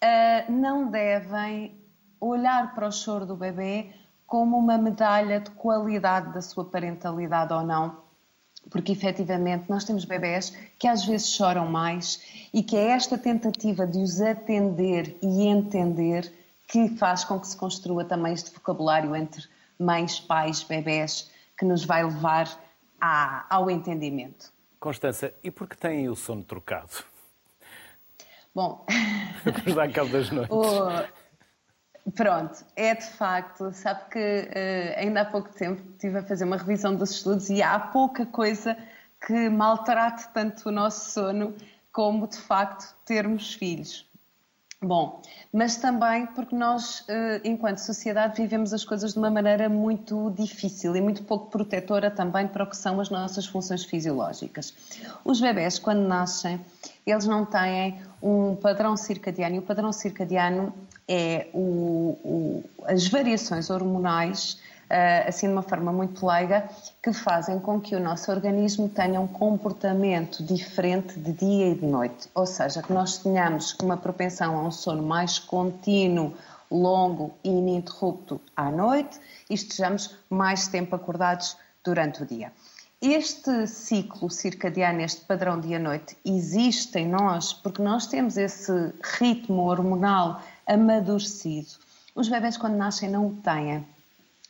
uh, não devem olhar para o choro do bebê como uma medalha de qualidade da sua parentalidade ou não, porque efetivamente nós temos bebés que às vezes choram mais e que é esta tentativa de os atender e entender que faz com que se construa também este vocabulário entre mães, pais, bebés, que nos vai levar à, ao entendimento. Constança, e por que têm o sono trocado? Bom, dar cabo das noites. O... Pronto, é de facto, sabe que uh, ainda há pouco tempo estive a fazer uma revisão dos estudos e há pouca coisa que maltrate tanto o nosso sono como de facto termos filhos. Bom, mas também porque nós, eh, enquanto sociedade, vivemos as coisas de uma maneira muito difícil e muito pouco protetora também para o que são as nossas funções fisiológicas. Os bebés, quando nascem, eles não têm um padrão circadiano e o padrão circadiano é o, o, as variações hormonais assim de uma forma muito leiga, que fazem com que o nosso organismo tenha um comportamento diferente de dia e de noite. Ou seja, que nós tenhamos uma propensão a um sono mais contínuo, longo e ininterrupto à noite e estejamos mais tempo acordados durante o dia. Este ciclo circadiano, este padrão dia-noite, existe em nós porque nós temos esse ritmo hormonal amadurecido. Os bebés, quando nascem, não o têm.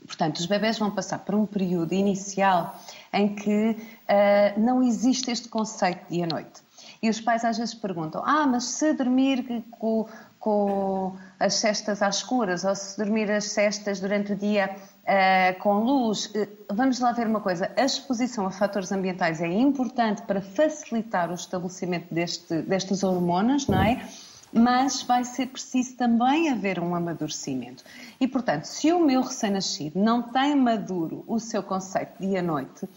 Portanto, os bebés vão passar por um período inicial em que uh, não existe este conceito de dia-noite. E os pais às vezes perguntam: ah, mas se dormir com, com as cestas às escuras ou se dormir as cestas durante o dia uh, com luz, uh, vamos lá ver uma coisa: a exposição a fatores ambientais é importante para facilitar o estabelecimento deste, destas hormonas, não é? Mas vai ser preciso também haver um amadurecimento. E, portanto, se o meu recém-nascido não tem maduro o seu conceito dia-noite,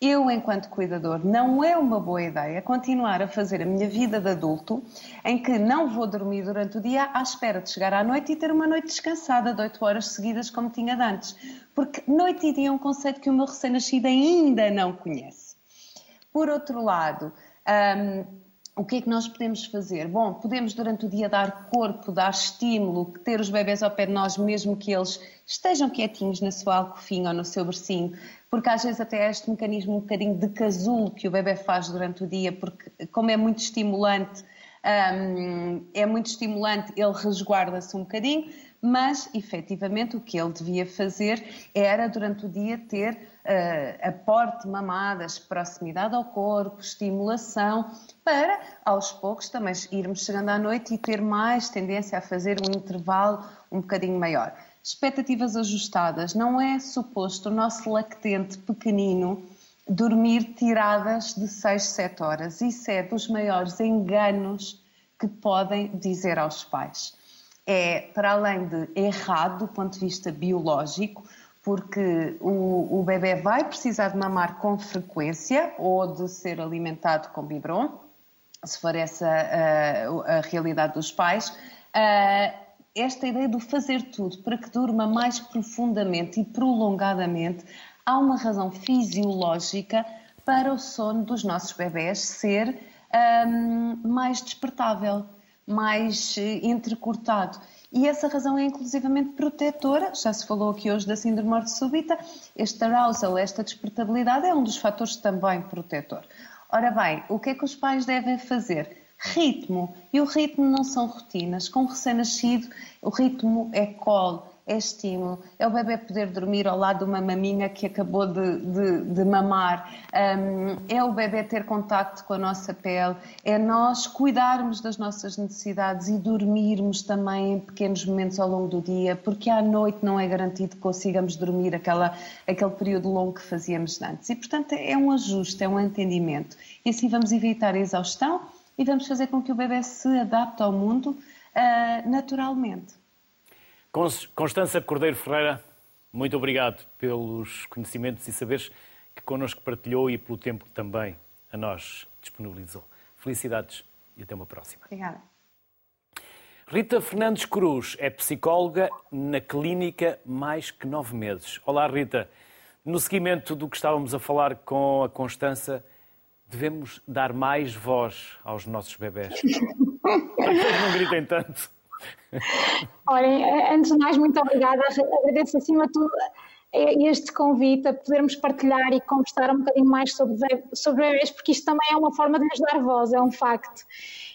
eu, enquanto cuidador, não é uma boa ideia continuar a fazer a minha vida de adulto em que não vou dormir durante o dia à espera de chegar à noite e ter uma noite descansada de 8 horas seguidas como tinha antes. Porque noite e dia é um conceito que o meu recém-nascido ainda não conhece. Por outro lado, hum, o que é que nós podemos fazer? Bom, podemos durante o dia dar corpo, dar estímulo, ter os bebés ao pé de nós, mesmo que eles estejam quietinhos na sua alcofinha ou no seu bercinho, porque às vezes até este mecanismo um bocadinho de casulo que o bebê faz durante o dia, porque como é muito estimulante, um, é muito estimulante, ele resguarda-se um bocadinho, mas efetivamente o que ele devia fazer era durante o dia ter aporte de mamadas, proximidade ao corpo, estimulação, para aos poucos também irmos chegando à noite e ter mais tendência a fazer um intervalo um bocadinho maior. Expectativas ajustadas, não é suposto o nosso lactente pequenino dormir tiradas de 6, 7 horas. Isso é dos maiores enganos que podem dizer aos pais é, para além de errado do ponto de vista biológico, porque o, o bebê vai precisar de mamar com frequência ou de ser alimentado com biberon, se for essa uh, a realidade dos pais. Uh, esta ideia do fazer tudo para que durma mais profundamente e prolongadamente, há uma razão fisiológica para o sono dos nossos bebés ser um, ehm, mais despertável mais eh, entrecortado. E essa razão é inclusivamente protetora, já se falou aqui hoje da síndrome morte súbita, este arousal, esta despertabilidade é um dos fatores também protetor. Ora bem, o que é que os pais devem fazer? Ritmo. E o ritmo não são rotinas. Com o recém-nascido, o ritmo é colo, é estímulo, é o bebê poder dormir ao lado de uma maminha que acabou de, de, de mamar, um, é o bebê ter contacto com a nossa pele, é nós cuidarmos das nossas necessidades e dormirmos também em pequenos momentos ao longo do dia, porque à noite não é garantido que consigamos dormir aquela, aquele período longo que fazíamos antes. E, portanto, é um ajuste, é um entendimento. E assim vamos evitar a exaustão e vamos fazer com que o bebê se adapte ao mundo uh, naturalmente. Constança Cordeiro Ferreira, muito obrigado pelos conhecimentos e saberes que connosco partilhou e pelo tempo que também a nós disponibilizou. Felicidades e até uma próxima. Obrigada. Rita Fernandes Cruz é psicóloga na clínica Mais que Nove Meses. Olá, Rita. No seguimento do que estávamos a falar com a Constança, devemos dar mais voz aos nossos bebés. Para que eles não gritem tanto. Olhem, antes de mais, muito obrigada. Agradeço acima de tudo este convite a podermos partilhar e conversar um bocadinho mais sobre, sobre bebês, porque isto também é uma forma de lhes dar voz, é um facto.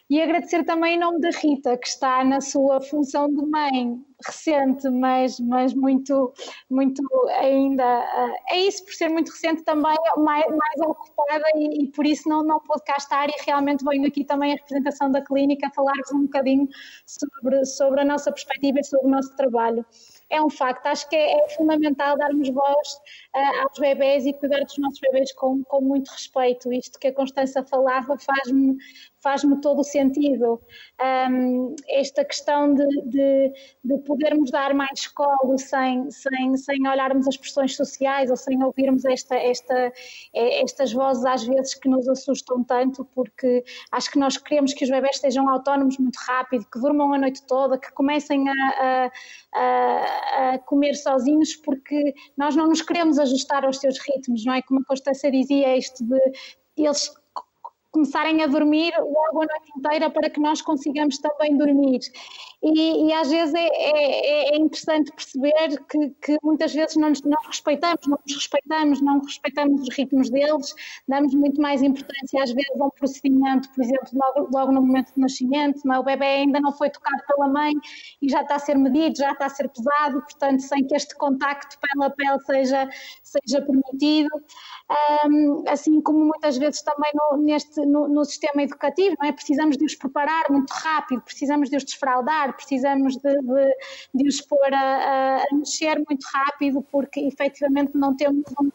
E agradecer também em nome da Rita, que está na sua função de mãe, recente, mas, mas muito, muito ainda. Eh, é isso, por ser muito recente, também mais, mais ocupada e, e, por isso não, não pude cá estar. E realmente venho aqui também a representação da clínica falar-vos um bocadinho sobre, sobre a nossa perspectiva e sobre o nosso trabalho é um facto. Acho que é, é fundamental darmos voz uh, aos bebés e cuidar dos nossos bebés com, com muito respeito. Isto que a Constança falava faz-me faz-me todo o sentido. Um, esta questão de, de, de, podermos dar mais colo sem, sem, sem olharmos as pressões sociais ou sem ouvirmos esta, esta, estas vozes às vezes que nos assustam tanto, porque acho que nós queremos que os bebés estejam autónomos muito rápido, que durmam a noite toda, que comecem a, a, a comer sozinhos, porque nós não nos queremos ajustar aos seus ritmos, não é? Como a Constância dizia, isto de eles começarem a dormir logo a noite inteira para que nós consigamos também dormir. E, e às vezes é, é, é, interessante perceber que, que muitas vezes não nos, não respeitamos, não nos respeitamos, não respeitamos os ritmos deles, damos muito mais importância às vezes a um procedimento, por exemplo, logo, logo no momento do nascimento, não é? o bebê ainda não foi tocado pela mãe e já está a ser medido, já está a ser pesado, portanto, sem que este contacto pele a pele seja, seja permitido. Um, assim como muitas vezes também no, neste, no, no, sistema educativo, não é? precisamos de os preparar muito rápido, precisamos de os desfraldar, precisamos de, de, de os pôr a, a, mexer muito rápido, porque efetivamente não temos, um,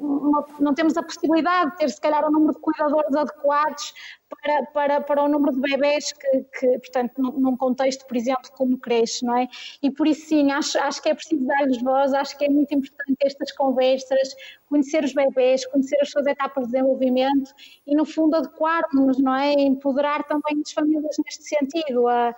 uma, não temos a possibilidade de ter, se calhar, um número de cuidadores adequados para, para, para o número de bebés que, que portanto, num contexto, por exemplo, como cresce, não é? E por isso, sim, acho, acho que é preciso dar-lhes voz, acho que é muito importante estas conversas, conhecer os bebés, conhecer as suas etapas de desenvolvimento e, no fundo, adequarmos, não é? Empoderar também as famílias neste sentido, a,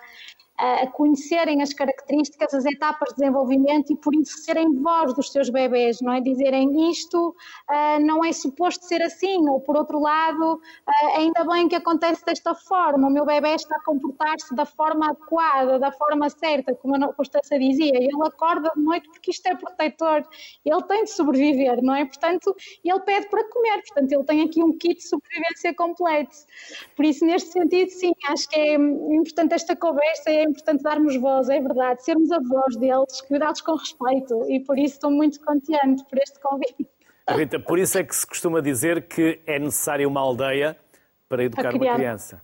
a conhecerem as características, as etapas de desenvolvimento e por isso serem voz dos seus bebés, não é? Dizerem isto uh, não é suposto ser assim, ou por outro lado, uh, ainda bem que acontece desta forma, o meu bebê está a comportar-se da forma adequada, da forma certa, como a Constança dizia, ele acorda de noite porque isto é protetor, ele tem de sobreviver, não é? Portanto, ele pede para comer, portanto, ele tem aqui um kit de sobrevivência completo. Por isso, neste sentido, sim, acho que é importante esta conversa, é importante darmos voz, é verdade, sermos a voz deles, cuidados com respeito e por isso estou muito contente por este convite. Rita, por isso é que se costuma dizer que é necessária uma aldeia para educar uma criança.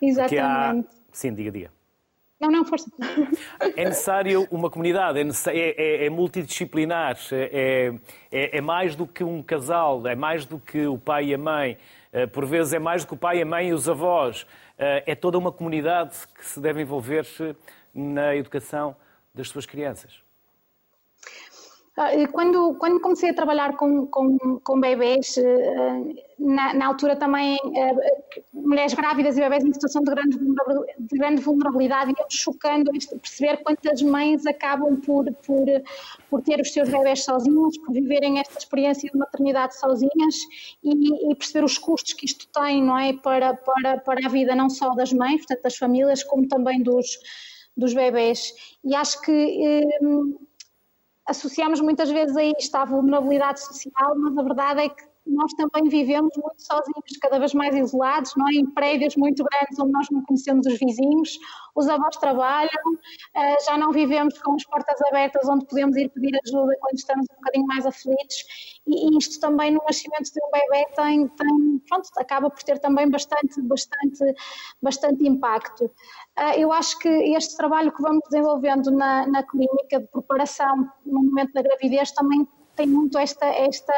Exatamente. Há... Sim, diga, diga. Não, não, força. É necessário uma comunidade, é, é, é multidisciplinar, é, é, é, mais do que um casal, é mais do que o pai e a mãe, eh, por vezes é mais do que o pai, a mãe e os avós. Eh, é toda uma comunidade que se deve envolver na educação das suas crianças. Ah, quando, quando comecei a trabalhar com, com, com bebês, eh, na, na, altura também eh, mulheres grávidas e bebês em situação de grande, de grande vulnerabilidade, e chocando perceber quantas mães acabam por, por, por ter os seus bebês sozinhos, por viverem esta experiência de maternidade sozinhas e, e, perceber os custos que isto tem não é, para, para, para a vida não só das mães, portanto das famílias, como também dos, dos bebês. E acho que eh, associamos muitas vezes a isto à vulnerabilidade social, mas a verdade é que nós também vivemos muito sozinhos, cada vez mais isolados, não é? em prédios muito grandes onde nós não conhecemos os vizinhos, os avós trabalham, eh, já não vivemos com as portas abertas onde podemos ir pedir ajuda quando estamos um bocadinho mais aflitos e isto também no nascimento de um bebê tem, tem pronto, acaba por ter também bastante, bastante, bastante impacto. Eh, eu acho que este trabalho que vamos desenvolvendo na, na clínica de preparação no momento da gravidez também tem muito esta, esta,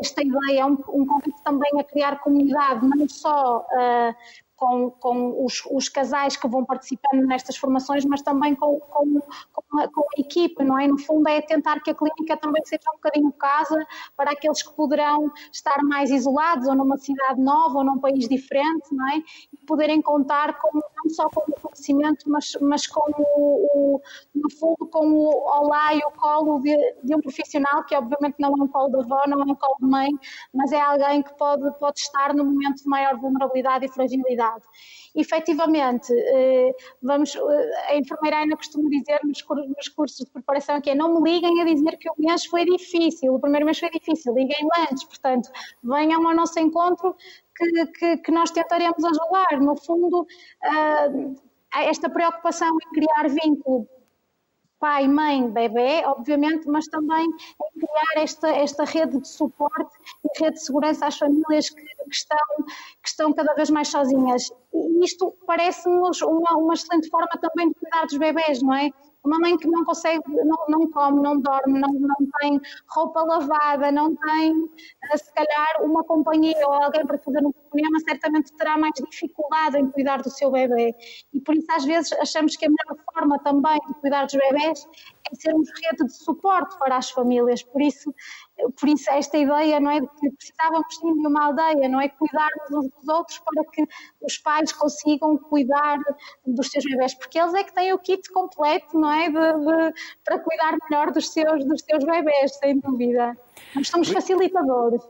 esta ideia, um, um convite também a criar comunidade, não só uh, com, com os, os, casais que vão participando nestas formações, mas também com, com, com, a, a, equipe, não é? No fundo é tentar que a clínica também seja um bocadinho casa para aqueles que poderão estar mais isolados ou numa cidade nova ou num país diferente, não é? E poderem contar com, não só com acontecimento, mas, mas com o, o, no fundo com o olá e o colo de, de, um profissional, que obviamente não é um colo de avó, não é um colo de mãe, mas é alguém que pode, pode estar no momento de maior vulnerabilidade e fragilidade efetivamente, eh, vamos, eh, a enfermeira Ana costuma dizer nos cursos de preparação que é não me liguem a dizer que o mês foi difícil, o primeiro mês foi difícil, liguem antes, portanto, venham ao nosso encontro que, que, que nós tentaremos ajudar. No fundo, eh, esta preocupação em criar vínculo pai, mãe, bebê, obviamente, mas também em criar esta, esta rede de suporte e rede de segurança às famílias que, que estão, que estão cada vez mais sozinhas. E isto parece-nos uma, uma excelente forma também de cuidar dos bebés, não é? Uma mãe que não consegue, não, não come, não dorme, não, não tem roupa lavada, não tem, eh, se calhar, uma companhia ou alguém para fazer um problema, certamente terá mais dificuldade em cuidar do seu bebê. E por isso, às vezes, achamos que a melhor forma também de cuidar dos bebés é sermos rede de suporte para as famílias. Por isso, por isso esta ideia não é de que precisávamos sim de uma aldeia, não é cuidarmos uns dos outros para que os pais consigam cuidar dos seus bebés, porque eles é que têm o kit completo, não é, de, de, para cuidar melhor dos seus, dos seus bebés, sem dúvida. Nós somos facilitadores.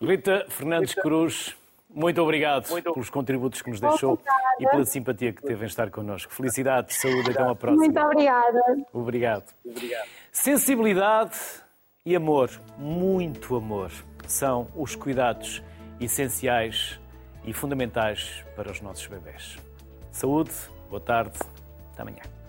Rita Fernandes Cruz, muito obrigado muito pelos contributos que nos deixou e pela simpatia que teve em estar connosco. Felicidades, saúde, até uma próxima. Muito obrigada. Obrigado. obrigado. Sensibilidade e amor, muito amor, são os cuidados essenciais e fundamentais para os nossos bebés. Saúde, boa tarde, até amanhã.